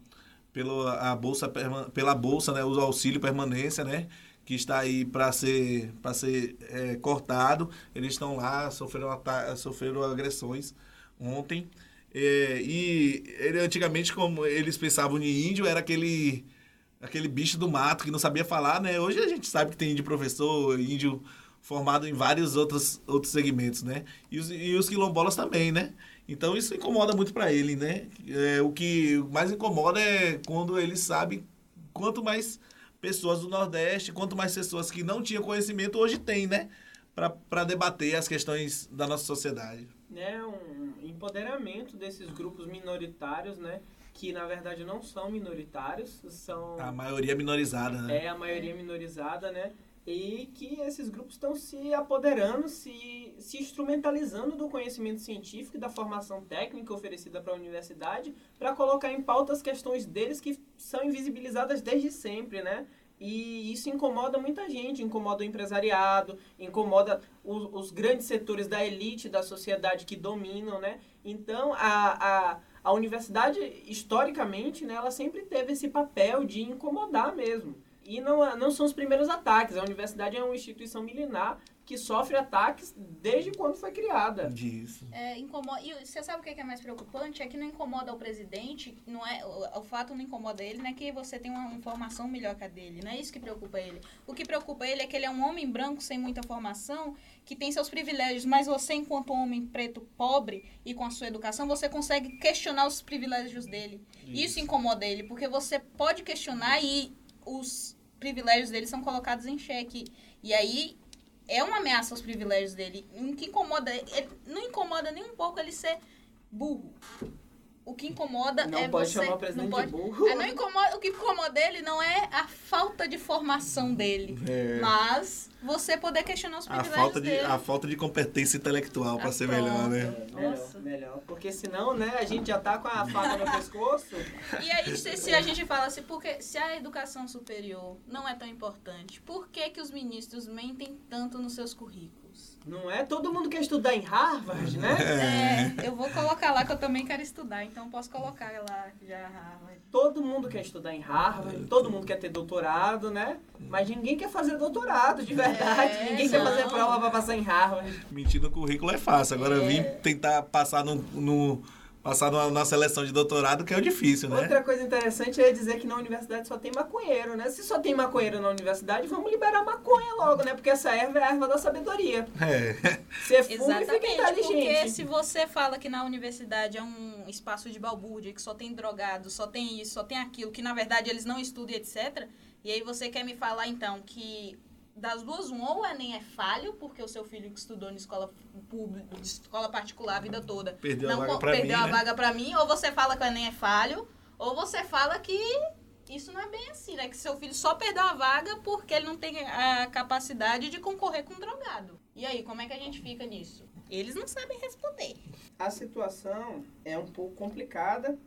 pelo a bolsa pela bolsa, né, o auxílio permanência, né, que está aí para ser para ser é, cortado. Eles estão lá sofreram sofreram agressões ontem. É, e ele, antigamente, como eles pensavam em índio, era aquele aquele bicho do mato que não sabia falar, né? Hoje a gente sabe que tem índio professor, índio formado em vários outros, outros segmentos, né? E os, e os quilombolas também, né? Então isso incomoda muito para ele, né? É, o que mais incomoda é quando ele sabe quanto mais pessoas do Nordeste, quanto mais pessoas que não tinham conhecimento hoje tem, né? Para debater as questões da nossa sociedade né, um empoderamento desses grupos minoritários, né, que na verdade não são minoritários, são a maioria minorizada, né? É a maioria minorizada, né? E que esses grupos estão se apoderando, se, se instrumentalizando do conhecimento científico e da formação técnica oferecida para a universidade para colocar em pauta as questões deles que são invisibilizadas desde sempre, né? E isso incomoda muita gente, incomoda o empresariado, incomoda os, os, grandes setores da elite da sociedade que dominam, né? Então, a, a, a universidade, historicamente, né, ela sempre teve esse papel de incomodar mesmo. E não, não são os primeiros ataques. A universidade é uma instituição milenar que sofre ataques desde quando foi criada. Disso. É, incomoda, e você sabe o que é mais preocupante? É que não incomoda o presidente, não é, o, o fato não incomoda ele, não é que você tem uma informação melhor que a dele, não é isso que preocupa ele. O que preocupa ele é que ele é um homem branco sem muita formação, que tem seus privilégios, mas você, enquanto homem preto pobre e com a sua educação, você consegue questionar os privilégios dele. Isso, isso incomoda ele, porque você pode questionar e os privilégios dele são colocados em xeque. E aí é uma ameaça aos privilégios dele. O que incomoda, ele, não incomoda nem um pouco ele ser burro. O que incomoda não é pode você. Chamar o presidente não pode, de burro. É, não incomoda, o que incomoda ele não é a falta de formação dele, é. mas você poder questionar os privilégios a falta de, dele. A falta de competência intelectual para ser melhor, né? Melhor, melhor. Porque senão, né, a gente já tá com a [LAUGHS] faca no pescoço. E aí, se, se, a gente fala assim, porque se a educação superior não é tão importante, por que, que os ministros mentem tanto nos seus currículos? Não é todo mundo quer estudar em Harvard, né? É, eu vou colocar lá que eu também quero estudar, então posso colocar lá já Harvard. Todo mundo quer estudar em Harvard, todo mundo quer ter doutorado, né? Mas ninguém quer fazer doutorado, de verdade. É, ninguém não. quer fazer prova para passar em Harvard. Mentir no currículo é fácil, agora é. vir tentar passar no, no passar numa, numa, seleção de doutorado, que é o difícil, né? Outra coisa interessante é dizer que na universidade só tem maconheiro, né? Se só tem maconheiro na universidade, vamos liberar maconha logo, né? Porque essa erva é a erva da sabedoria. É. Você fuma Exatamente, e fica inteligente. porque se você fala que na universidade é um espaço de balbúrdia, que só tem drogado, só tem isso, só tem aquilo, que na verdade eles não estudam, etc., e aí você quer me falar, então, que das duas, um, ou o Enem é falho, porque o seu filho que estudou em escola pública, escola particular a vida toda, perdeu não a vaga pra perdeu mim, a né? vaga para mim, ou você fala que o Enem é falho, ou você fala que isso não é bem assim, né? Que seu filho só perdeu a vaga porque ele não tem a capacidade de concorrer com um drogado. E aí, como é que a gente fica nisso? Eles não sabem responder. A situação é um pouco complicada,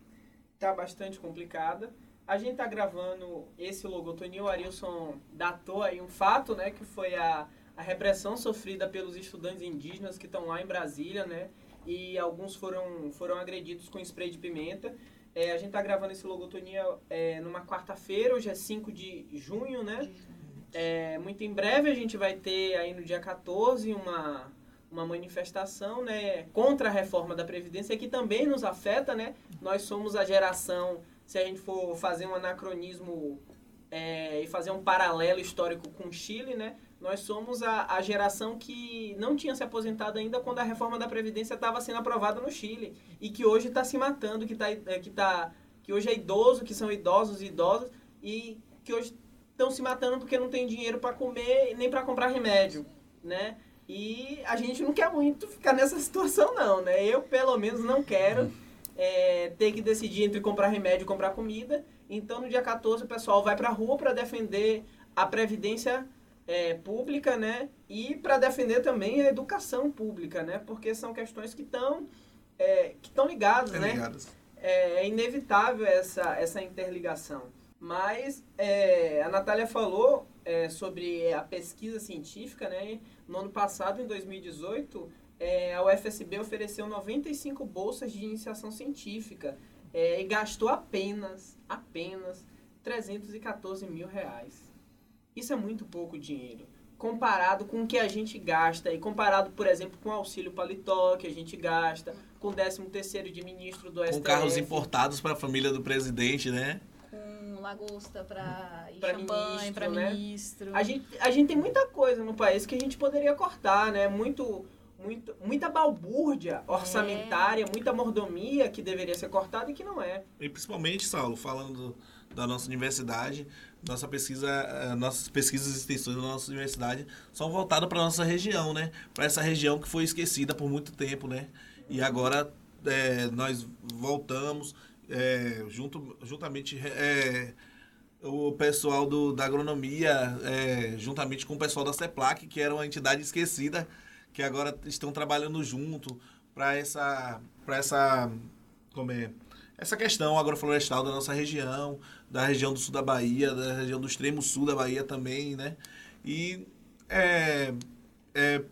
tá bastante complicada. A gente tá gravando esse logotonia, o Arilson datou aí um fato, né, que foi a, a repressão sofrida pelos estudantes indígenas que estão lá em Brasília, né, e alguns foram, foram agredidos com spray de pimenta. É, a gente tá gravando esse logotonia é, numa quarta-feira, hoje é 5 de junho, né? É, muito em breve a gente vai ter aí no dia 14 uma, uma manifestação né, contra a reforma da Previdência, que também nos afeta, né? Nós somos a geração se a gente for fazer um anacronismo é, e fazer um paralelo histórico com o Chile, né? Nós somos a, a geração que não tinha se aposentado ainda quando a reforma da Previdência estava sendo aprovada no Chile e que hoje está se matando, que, tá, é, que, tá, que hoje é idoso, que são idosos e idosas e que hoje estão se matando porque não tem dinheiro para comer nem para comprar remédio, né? E a gente não quer muito ficar nessa situação não, né? Eu pelo menos não quero é, ter que decidir entre comprar remédio e comprar comida. Então no dia 14 o pessoal vai para a rua para defender a previdência é, pública, né? E para defender também a educação pública, né? Porque são questões que estão é, que estão ligadas, é né? Ligadas. É, é, inevitável essa, essa interligação. Mas é, a Natália falou é, sobre a pesquisa científica, né? No ano passado, em 2018, é, a UFSB ofereceu 95 bolsas de iniciação científica é, e gastou apenas, apenas 314 mil reais. Isso é muito pouco dinheiro. Comparado com o que a gente gasta, e comparado, por exemplo, com o auxílio paletó que a gente gasta, com o 13 terceiro de ministro do STF. Com carros importados para a família do presidente, né? Com lagosta para champanhe, para né? ministro. A gente, a gente tem muita coisa no país que a gente poderia cortar, né? Muito muito, muita balbúrdia orçamentária, é. muita mordomia que deveria ser cortada e que não é. E principalmente, Saulo, falando da nossa universidade, nossa pesquisa, eh, nossas pesquisas e extensões da nossa universidade são voltadas para a nossa região, né? Para essa região que foi esquecida por muito tempo, né? E agora é, nós voltamos é, junto, juntamente é, o pessoal do, da agronomia, juntamente com o pessoal da CEPLAC, que era uma entidade esquecida, que agora estão trabalhando junto para essa, para essa, como é, essa questão agroflorestal da nossa região, da região do sul da Bahia, da região do extremo sul da Bahia também, né? E é, é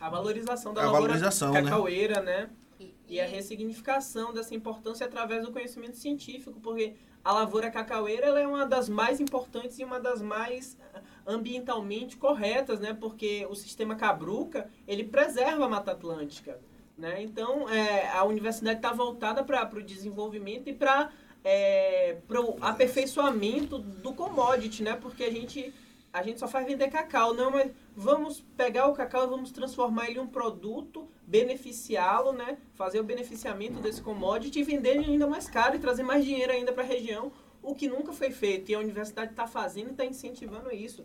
a valorização da a valorização, né? cacaueira, né? né? E a ressignificação dessa importância através do conhecimento científico, porque a lavoura cacaueira é uma das mais importantes e uma das mais ambientalmente corretas, né? Porque o sistema Cabruca, ele preserva a Mata Atlântica, né? Então, é, a universidade está voltada para o desenvolvimento e para é, o aperfeiçoamento do commodity, né? Porque a gente, a gente só faz vender cacau, não, mas vamos pegar o cacau e vamos transformar ele em um produto, beneficiá-lo, né? Fazer o beneficiamento desse commodity e vender ainda mais caro e trazer mais dinheiro ainda para a região, o que nunca foi feito. E a universidade está fazendo e está incentivando isso.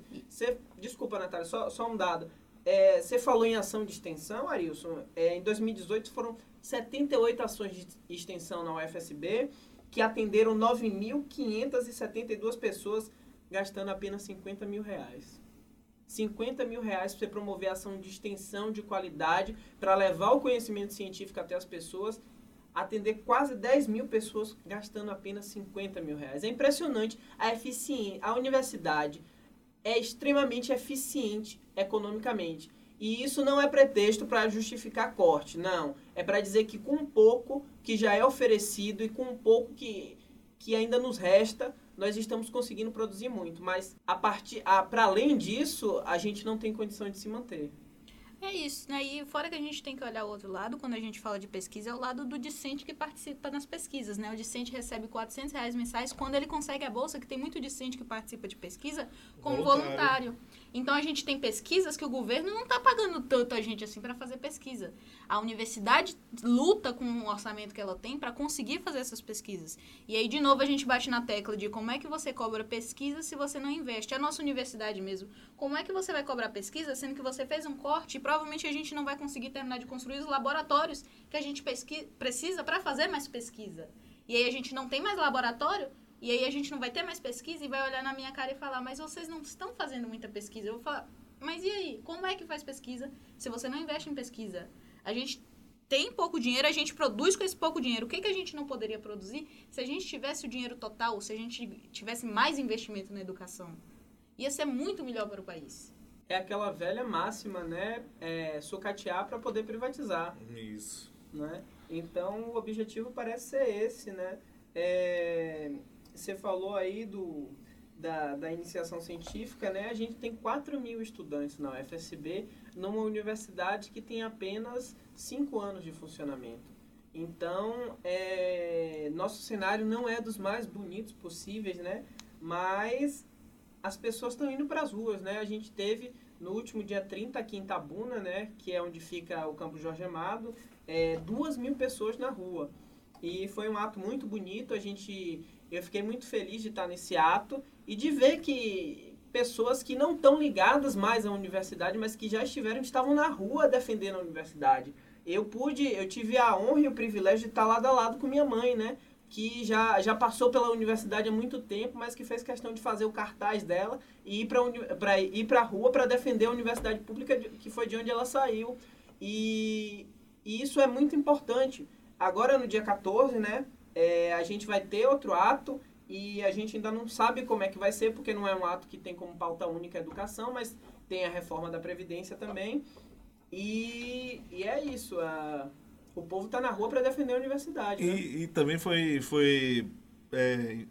Desculpa, Natália, só, só um dado. É, você falou em ação de extensão, Arilson. É, em 2018 foram 78 ações de extensão na UFSB, que atenderam 9.572 pessoas, gastando apenas 50 mil reais. 50 mil reais para você promover ação de extensão de qualidade, para levar o conhecimento científico até as pessoas atender quase 10 mil pessoas gastando apenas 50 mil reais. É impressionante a eficiência. A universidade é extremamente eficiente economicamente. E isso não é pretexto para justificar corte, não. É para dizer que com um pouco que já é oferecido e com um pouco que, que ainda nos resta, nós estamos conseguindo produzir muito. Mas a partir, para além disso, a gente não tem condição de se manter. É isso, né? E fora que a gente tem que olhar o outro lado, quando a gente fala de pesquisa, é o lado do discente que participa nas pesquisas, né? O discente recebe 400 reais mensais quando ele consegue a bolsa, que tem muito discente que participa de pesquisa, como voluntário. voluntário. Então a gente tem pesquisas que o governo não está pagando tanto a gente assim para fazer pesquisa. A universidade luta com o orçamento que ela tem para conseguir fazer essas pesquisas. E aí de novo a gente bate na tecla de como é que você cobra pesquisa se você não investe. A nossa universidade mesmo, como é que você vai cobrar pesquisa sendo que você fez um corte e provavelmente a gente não vai conseguir terminar de construir os laboratórios que a gente precisa para fazer mais pesquisa. E aí a gente não tem mais laboratório, e aí a gente não vai ter mais pesquisa e vai olhar na minha cara e falar, mas vocês não estão fazendo muita pesquisa. Eu vou falar, mas e aí? Como é que faz pesquisa se você não investe em pesquisa? A gente tem pouco dinheiro, a gente produz com esse pouco dinheiro. O que, que a gente não poderia produzir se a gente tivesse o dinheiro total, se a gente tivesse mais investimento na educação? Ia ser muito melhor para o país. É aquela velha máxima, né? É, sucatear para poder privatizar. Isso. Né? Então, o objetivo parece ser esse, né? É, você falou aí do, da, da iniciação científica, né? A gente tem 4 mil estudantes na UFSB, numa universidade que tem apenas 5 anos de funcionamento. Então, é, nosso cenário não é dos mais bonitos possíveis, né? Mas as pessoas estão indo para as ruas, né? A gente teve no último dia 30 aqui em Tabuna, né? Que é onde fica o Campo Jorge Amado, é, duas mil pessoas na rua. E foi um ato muito bonito. A gente Eu fiquei muito feliz de estar nesse ato e de ver que pessoas que não estão ligadas mais à universidade, mas que já estiveram, estavam na rua defendendo a universidade. Eu pude, eu tive a honra e o privilégio de estar lado a lado com minha mãe, né? Que já, já passou pela universidade há muito tempo, mas que fez questão de fazer o cartaz dela e ir para ir para a rua para defender a universidade pública, que foi de onde ela saiu. E, e isso é muito importante. Agora, no dia 14, né? É, a gente vai ter outro ato e a gente ainda não sabe como é que vai ser, porque não é um ato que tem como pauta única a educação, mas tem a reforma da Previdência também. E, e é isso, a, o povo está na rua para defender a universidade. Né? E, e, também foi, foi é,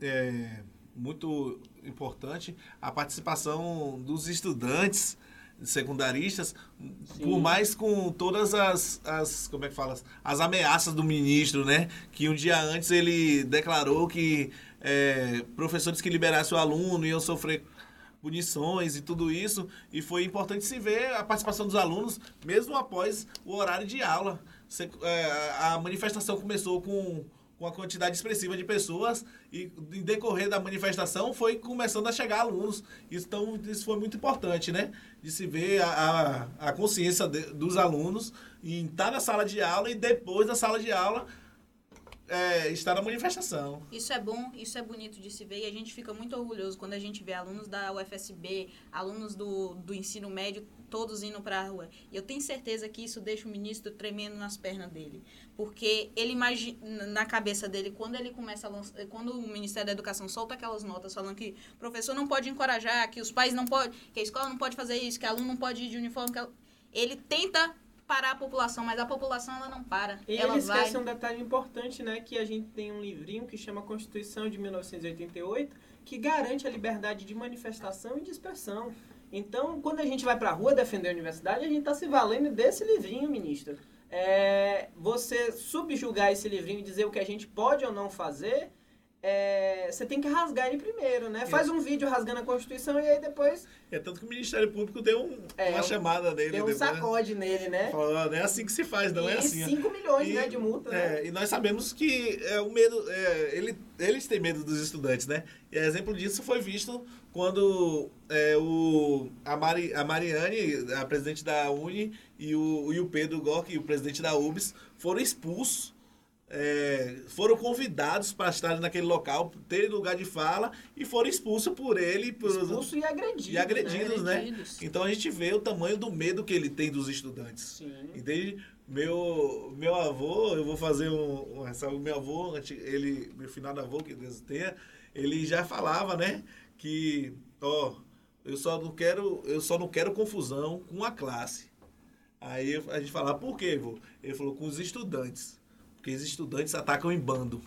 é, muito importante a participação dos estudantes secundaristas, Sim. por mais com todas as, as como é que fala, as ameaças do ministro, né? Que um dia antes ele declarou que é, professores que liberassem o aluno iam sofrer punições e tudo isso, e foi importante se ver a participação dos alunos, mesmo após o horário de aula. É, a manifestação começou com com uma quantidade expressiva de pessoas e em decorrer da manifestação foi começando a chegar alunos. Então, isso foi muito importante, né? De se ver a, a, a consciência de, dos alunos em estar na sala de aula e depois da sala de aula é, estar na manifestação. Isso é bom, isso é bonito de se ver e a gente fica muito orgulhoso quando a gente vê alunos da UFSB, alunos do, do ensino médio, todos indo para a rua. E eu tenho certeza que isso deixa o ministro tremendo nas pernas dele. Porque ele imagina, na cabeça dele, quando ele começa a lançar, quando o Ministério da Educação solta aquelas notas falando que o professor não pode encorajar, que os pais não podem, que a escola não pode fazer isso, que aluno não pode ir de uniforme, que ele tenta parar a população, mas a população ela não para. E ela ele esquece vai... um detalhe importante, né? Que a gente tem um livrinho que chama Constituição de 1988, que garante a liberdade de manifestação e de expressão. Então, quando a gente vai para a rua defender a universidade, a gente está se valendo desse livrinho, ministro. É, você subjugar esse livrinho e dizer o que a gente pode ou não fazer é, você tem que rasgar ele primeiro, né? Faz um vídeo rasgando a Constituição e aí depois. É tanto que o Ministério Público deu um, é, uma chamada nele. Deu um depois, sacode nele, né? Falou, não é assim que se faz, não e é assim. 5 milhões, e, né, de multa. É, né? e nós sabemos que é, o medo. É, ele, eles têm medo dos estudantes, né? E exemplo disso foi visto quando é, o, a, Mari, a Mariane, a presidente da Uni, e o, e o Pedro Gork, o presidente da UBS, foram expulsos é, foram convidados para estar naquele local, terem lugar de fala e foram expulsos por ele. Por, expulsos e agredidos. E agredidos, né? Agredidos. Então a gente vê o tamanho do medo que ele tem dos estudantes. Sim. Entende? Meu, meu avô, eu vou fazer um, um meu avô, ele, meu finado avô, que Deus tenha, ele já falava, né? Que, ó, eu só não quero, eu só não quero confusão com a classe. Aí a gente falava, por quê, vô? Ele falou, com os estudantes. Porque os estudantes atacam em bando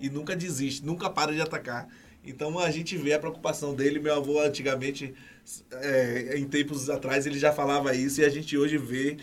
e nunca desiste, nunca para de atacar. Então a gente vê a preocupação dele. Meu avô antigamente, é, em tempos atrás, ele já falava isso e a gente hoje vê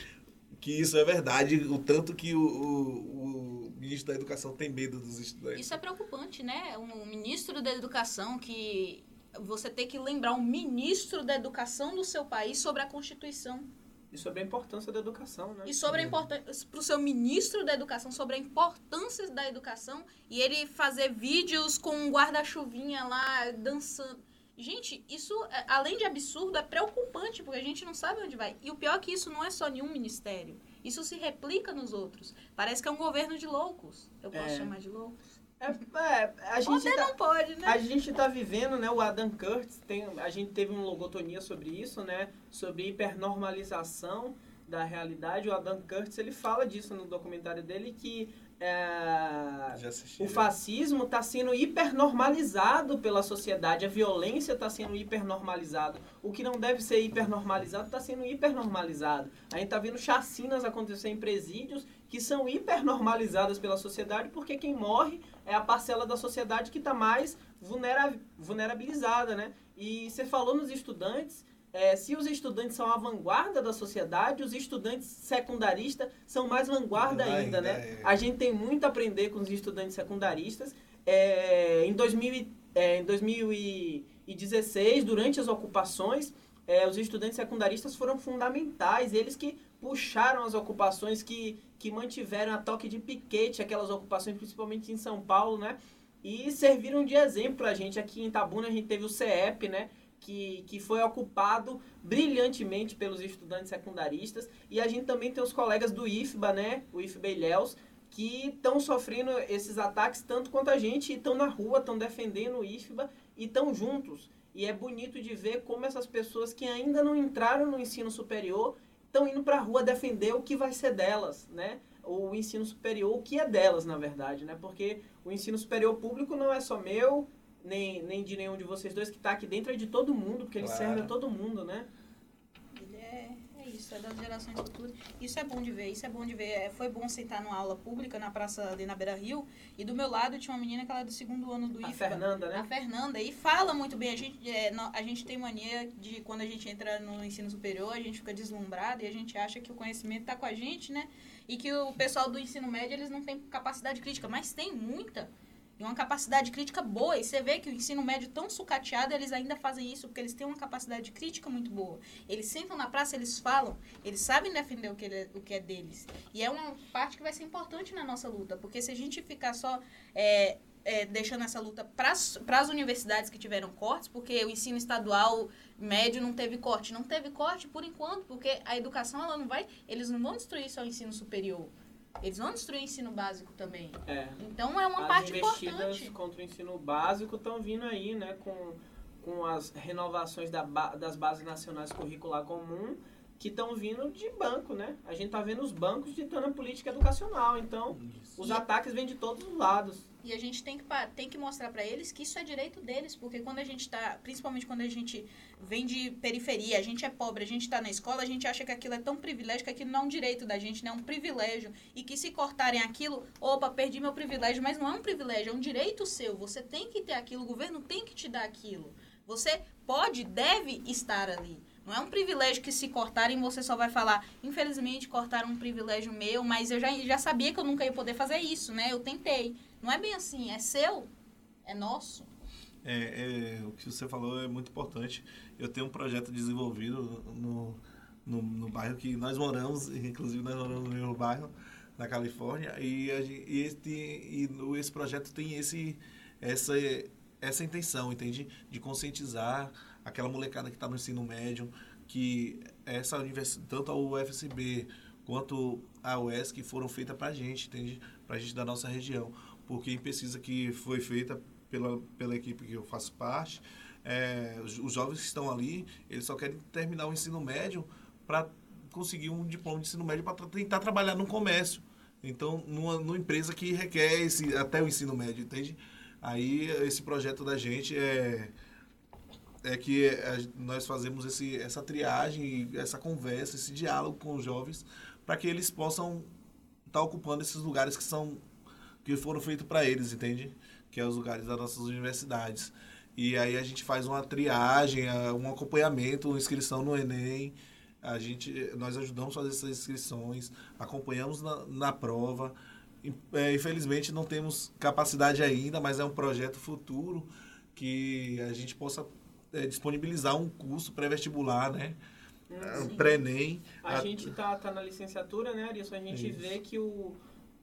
que isso é verdade, o tanto que o, o, o ministro da Educação tem medo dos estudantes. Isso é preocupante, né? Um ministro da Educação que você tem que lembrar um ministro da Educação do seu país sobre a Constituição. E sobre a importância da educação, né? E sobre a importância, para o seu ministro da educação, sobre a importância da educação, e ele fazer vídeos com um guarda-chuvinha lá, dançando. Gente, isso, é, além de absurdo, é preocupante, porque a gente não sabe onde vai. E o pior é que isso não é só nenhum ministério. Isso se replica nos outros. Parece que é um governo de loucos. Eu posso é. chamar de loucos? É, é, a gente tá, não pode, né? A gente tá vivendo, né? O Adam Curtis, tem, a gente teve uma logotonia sobre isso, né? Sobre hipernormalização da realidade. O Adam Curtis, ele fala disso no documentário dele, que é, o fascismo está sendo hipernormalizado pela sociedade, a violência está sendo hipernormalizado. O que não deve ser hipernormalizado está sendo hipernormalizado. A gente está vendo chacinas acontecer em presídios que são hipernormalizadas pela sociedade, porque quem morre é a parcela da sociedade que está mais vulnera vulnerabilizada, né? E você falou nos estudantes, é, se os estudantes são a vanguarda da sociedade, os estudantes secundaristas são mais vanguarda ainda, né? É. A gente tem muito a aprender com os estudantes secundaristas. É, em, 2000, é, em 2016, durante as ocupações, é, os estudantes secundaristas foram fundamentais, eles que puxaram as ocupações, que, que mantiveram a toque de piquete, aquelas ocupações, principalmente em São Paulo, né? e serviram de exemplo a gente. Aqui em Itabuna a gente teve o CEP, né? Que, que foi ocupado brilhantemente pelos estudantes secundaristas. E a gente também tem os colegas do IFBA, né? O IFBA Ilhéus, que estão sofrendo esses ataques tanto quanto a gente, e estão na rua, estão defendendo o IFBA e estão juntos. E é bonito de ver como essas pessoas que ainda não entraram no ensino superior estão indo para a rua defender o que vai ser delas, né? O ensino superior, o que é delas, na verdade, né? Porque o ensino superior público não é só meu, nem, nem de nenhum de vocês dois que está aqui dentro, é de todo mundo, porque ele Claro. serve a todo mundo, né? Isso, é das gerações futuras. Isso é bom de ver, isso é bom de ver. É, foi bom sentar numa aula pública na praça ali na Beira Rio, e do meu lado tinha uma menina que ela é do segundo ano do A IFBA. Fernanda, A né? Fernanda, e fala muito bem. A gente, é, a gente tem mania de, quando a gente entra no ensino superior, a gente fica deslumbrado e a gente acha que o conhecimento está com a gente, né? E que o pessoal do ensino médio, eles não têm capacidade crítica, mas tem muita. E uma capacidade crítica boa. E você vê que o ensino médio tão sucateado, eles ainda fazem isso, porque eles têm uma capacidade crítica muito boa. Eles sentam na praça, eles falam, eles sabem defender o que, ele- o que é deles. E é uma parte que vai ser importante na nossa luta, porque se a gente ficar só é, é, deixando essa luta para as universidades que tiveram cortes, porque o ensino estadual médio não teve corte. Não teve corte por enquanto, porque a educação ela não vai. Eles não vão destruir só o ensino superior. Eles vão destruir o ensino básico também. É. Então é uma As parte investidas importante. contra o ensino básico estão vindo aí, né? Com, com as renovações da, das bases nacionais curricular comum, que estão vindo de banco, né? A gente tá vendo os bancos ditando a política educacional. Então, os E- ataques vêm de todos os lados. E a gente tem que, tem que mostrar para eles que isso é direito deles, porque quando a gente tá, principalmente quando a gente vem de periferia, a gente é pobre, a gente tá na escola, a gente acha que aquilo é tão privilégio que aquilo não é um direito da gente, né? É um privilégio. E que se cortarem aquilo, opa, perdi meu privilégio, mas não é um privilégio, é um direito seu. Você tem que ter aquilo, o governo tem que te dar aquilo. Você pode, deve estar ali. Não é um privilégio que se cortarem você só vai falar, infelizmente cortaram um privilégio meu, mas eu já, já sabia que eu nunca ia poder fazer isso, né? Eu tentei. Não é bem assim, é seu, é nosso. É, é, o que você falou é muito importante. Eu tenho um projeto desenvolvido no, no, no bairro que nós moramos, [LAUGHS] inclusive nós moramos no mesmo bairro, na Califórnia, e, e, este, e esse projeto tem esse, essa, essa intenção, entende? De conscientizar aquela molecada que está no ensino médio, que essa universidade, tanto a UFSB quanto a UESC foram feitas para a gente, entende? Para a gente da nossa região. Porque em pesquisa que foi feita pela, pela equipe que eu faço parte, é, os, os jovens que estão ali, eles só querem terminar o ensino médio para conseguir um diploma de ensino médio para tentar trabalhar no comércio. Então, numa, numa empresa que requer esse, até o ensino médio, entende? Aí, esse projeto da gente é, é que a- nós fazemos esse, essa triagem, essa conversa, esse diálogo com os jovens, para que eles possam estar ocupando esses lugares que são que foram feitos para eles, entende? Que é os lugares das nossas universidades. E aí a gente faz uma triagem, a- um acompanhamento, uma inscrição no Enem. A gente, nós ajudamos a fazer essas inscrições, acompanhamos na, na prova. É, infelizmente não temos capacidade ainda, mas é um projeto futuro que a gente possa é, disponibilizar um curso pré-vestibular, né? Hum, Sim. Pré-ENEM. A a- gente tá, tá na licenciatura, né, Arilson? A gente Isso. vê que, o,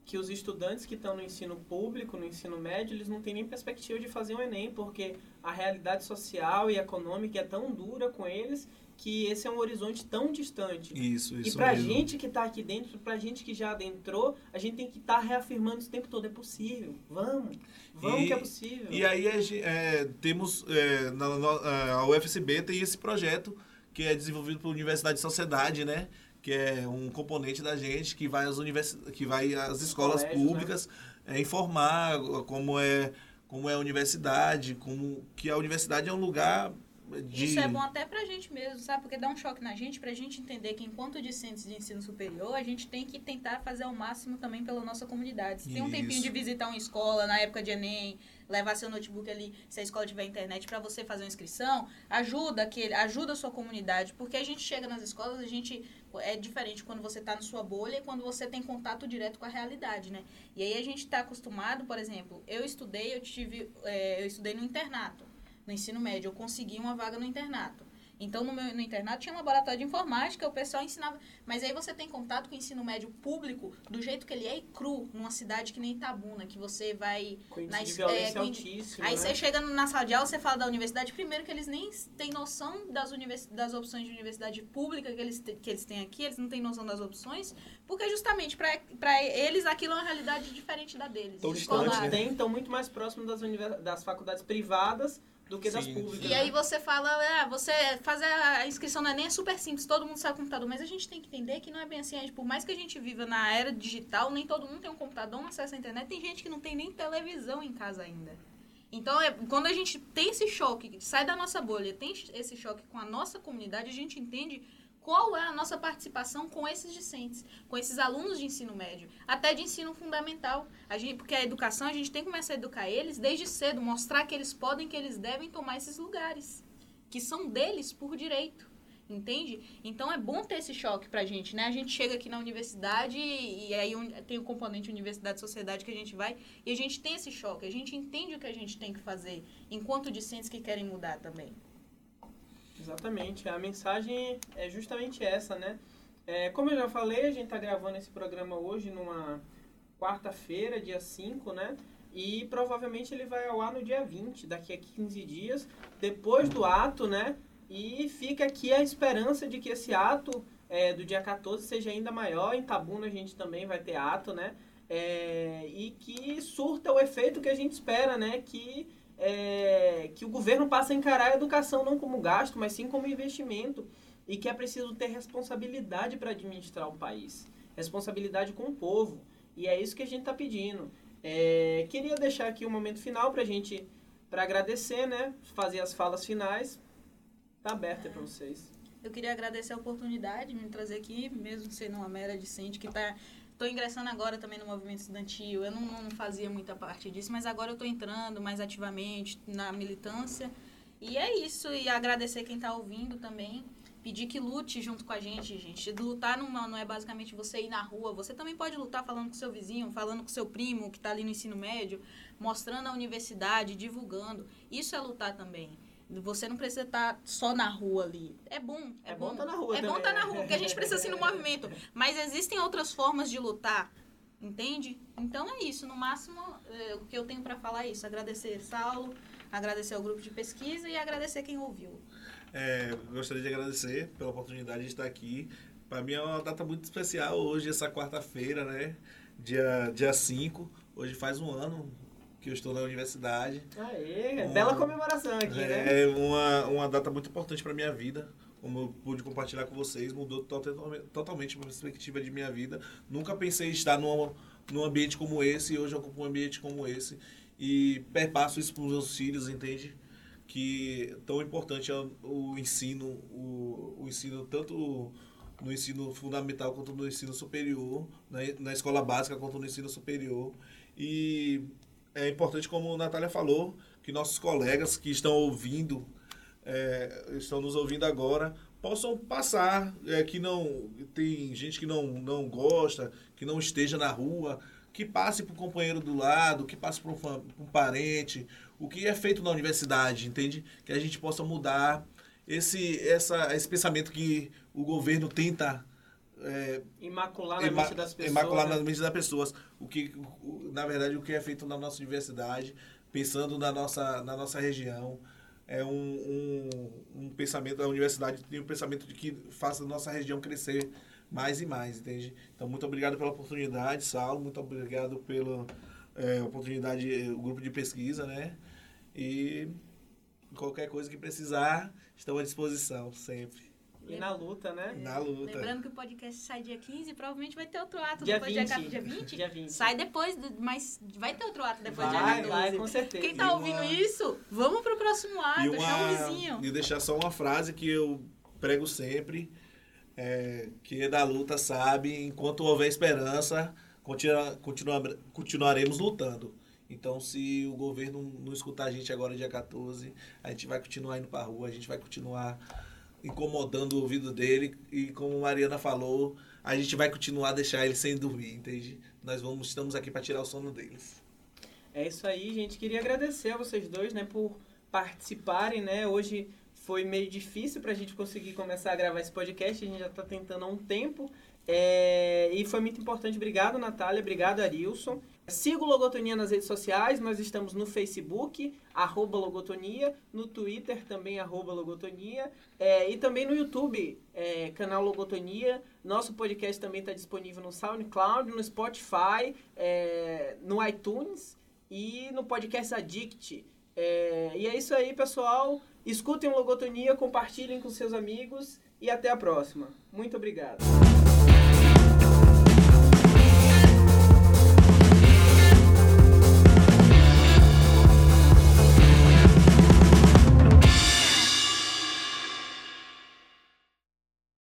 que os estudantes que estão no ensino público, no ensino médio, eles não têm nem perspectiva de fazer um Enem, porque a realidade social e econômica é tão dura com eles que esse é um horizonte tão distante. Isso, isso e pra mesmo. gente que tá aqui dentro, pra gente que já adentrou, a gente tem que estar reafirmando isso o tempo todo. É possível. Vamos. Vamos E- que é possível. E aí é, temos, é, na, na- a UFSB tem esse projeto que é desenvolvido pela Universidade de Sociedade, né? Que é um componente da gente que vai às, universi que vai às escolas colégios, né? públicas é, informar como é, como é a universidade, como que a universidade é um lugar de... Isso é bom até pra gente mesmo, sabe? Porque dá um choque na gente, pra gente entender que enquanto discentes de ensino superior, a gente tem que tentar fazer ao máximo também pela nossa comunidade. Se tem um tempinho de visitar uma escola na época de Enem, levar seu notebook ali, se a escola tiver internet, pra você fazer uma inscrição, ajuda aquele, ajuda a sua comunidade, porque a gente chega nas escolas, a gente é diferente quando você tá na sua bolha e quando você tem contato direto com a realidade, né? E aí a gente tá acostumado, por exemplo, eu estudei, eu tive, é, eu estudei no internato no ensino médio, eu consegui uma vaga no internato. Então, no, meu, no internato tinha um laboratório de informática, o pessoal ensinava. Mas aí você tem contato com o ensino médio público do jeito que ele é e cru, numa cidade que nem Itabuna, que você vai. Com na de violência é, com Aí né? você chega na sala de aula, você fala da universidade, primeiro que eles nem têm noção das, univers, das opções de universidade pública que eles, que eles têm aqui, eles não têm noção das opções, porque justamente para eles aquilo é uma realidade diferente da deles. Tão distante, né? Tem, estão muito mais próximos das, univer- das faculdades privadas do que das Sim, públicas. sim. E aí você fala, ah, você fazer a inscrição não é nem é super simples, todo mundo sabe computador, mas a gente tem que entender que não é bem assim. Gente, por mais que a gente viva na era digital, nem todo mundo tem um computador, um acesso à internet, tem gente que não tem nem televisão em casa ainda. Então, é, quando a gente tem esse choque, sai da nossa bolha, tem esse choque com a nossa comunidade, a gente entende qual é a nossa participação com esses discentes, com esses alunos de ensino médio, até de ensino fundamental. A gente, porque a educação, a gente tem que começar a educar eles desde cedo, mostrar que eles podem, que eles devem tomar esses lugares, que são deles por direito. Entende? Então é bom ter esse choque pra gente, né? A gente chega aqui na universidade e, aí tem o componente universidade-sociedade que a gente vai e a gente tem esse choque, a gente entende o que a gente tem que fazer enquanto discentes que querem mudar também. Exatamente, a mensagem é justamente essa, né? É, como eu já falei, a gente está gravando esse programa hoje numa quarta-feira, dia 5, né? E provavelmente ele vai ao ar no dia 20, daqui a 15 dias, depois do ato, né? E fica aqui a esperança de que esse ato é, do dia 14 seja ainda maior. Em Tabuna a gente também vai ter ato, né? É, e que surta o efeito que a gente espera, né? Que é, que o governo passe a encarar a educação não como gasto, mas sim como investimento e que é preciso ter responsabilidade para administrar o país, responsabilidade com o povo e é isso que a gente está pedindo. É, queria deixar aqui um momento final para a gente para agradecer, né? Fazer as falas finais. Tá aberto aí para vocês. Eu queria agradecer a oportunidade de me trazer aqui, mesmo sendo uma mera discente que está Estou ingressando agora também no movimento estudantil. Eu não, não fazia muita parte disso, mas agora eu estou entrando mais ativamente na militância. E é isso. E agradecer quem está ouvindo também. Pedir que lute junto com a gente, gente. Lutar não, não é basicamente você ir na rua. Você também pode lutar falando com seu vizinho, falando com seu primo que está ali no ensino médio, mostrando a universidade, divulgando. Isso é lutar também. Você não precisa estar só na rua ali. É bom, é, É bom bom. tá na rua É bom também, estar na né? rua, porque a gente precisa assim no [LAUGHS] movimento. Mas existem outras formas de lutar, entende? Então é isso. No máximo, eh, o que eu tenho para falar é isso. Agradecer Saulo, agradecer ao grupo de pesquisa e agradecer quem ouviu. É, gostaria de agradecer pela oportunidade de estar aqui. Para mim é uma data muito especial hoje, essa quarta-feira, né? Dia 5. Dia cinco. hoje faz um ano que eu estou na universidade. Aê, Um- bela comemoração aqui, né? É uma, uma data muito importante para minha vida. Como eu pude compartilhar com vocês, mudou totalmente, a perspectiva de minha vida. Nunca pensei em estar num, num ambiente como esse, e hoje eu ocupo um ambiente como esse. E perpasso isso para os meus filhos, entende? Que tão importante é o, o ensino, o, o ensino tanto no ensino fundamental quanto no ensino superior, na, na escola básica quanto no ensino superior. E é importante, como a Natália falou, que nossos colegas que estão ouvindo, é, estão nos ouvindo agora, possam passar, é, que não tem gente que não, não gosta, que não esteja na rua, que passe para o companheiro do lado, que passe para um, um parente, o que é feito na universidade, entende? Que a gente possa mudar esse, essa, esse pensamento que o governo tenta é, Imacular na Ema- mente das pessoas. Imacular né? na mente das pessoas. O que, o- na verdade, o que é feito na nossa universidade, pensando na nossa, na nossa região, é um, um, um pensamento da universidade, tem um pensamento de que faça a nossa região crescer mais e mais, entende? Então, muito obrigado pela oportunidade, Saulo, muito obrigado pela é, oportunidade, eh, o grupo de pesquisa, né? E qualquer coisa que precisar, estamos à disposição, sempre. E na luta, né? Na luta. Lembrando que o podcast sai dia 15, provavelmente vai ter outro ato Dia depois 20. dia 14, dia 20. Dia 20. Sai depois, do- mas vai ter outro ato depois do dia Vai, 14. vai, com certeza. Quem tá E ouvindo uma- isso, vamos pro próximo ato, E, chama o uma, vizinho. e deixar só uma frase que eu prego sempre, é, que é da luta sabe, enquanto houver esperança, continua, continua, continuaremos lutando. Então, se o governo não escutar a gente agora, dia 14, a gente vai continuar indo pra rua, a gente vai continuar incomodando o ouvido dele e, como Mariana falou, a gente vai continuar a deixar ele sem dormir, entende? Nós vamos, estamos aqui para tirar o sono deles. É isso aí, gente. Queria agradecer a vocês dois, né, por participarem, né? Hoje foi meio difícil para a gente conseguir começar a gravar esse podcast. A gente já está tentando há um tempo. É, e foi muito importante. Obrigado, Natália. Obrigado, Arilson. Siga o Logotonia nas redes sociais. Nós estamos no Facebook, arroba Logotonia. No Twitter, também, arroba Logotonia. É, e também no YouTube, é, canal Logotonia. Nosso podcast também está disponível no SoundCloud, no Spotify, é, no iTunes e no Podcast Addict. É, e é isso aí, pessoal. Escutem o Logotonia, compartilhem com seus amigos e até a próxima. Muito obrigado.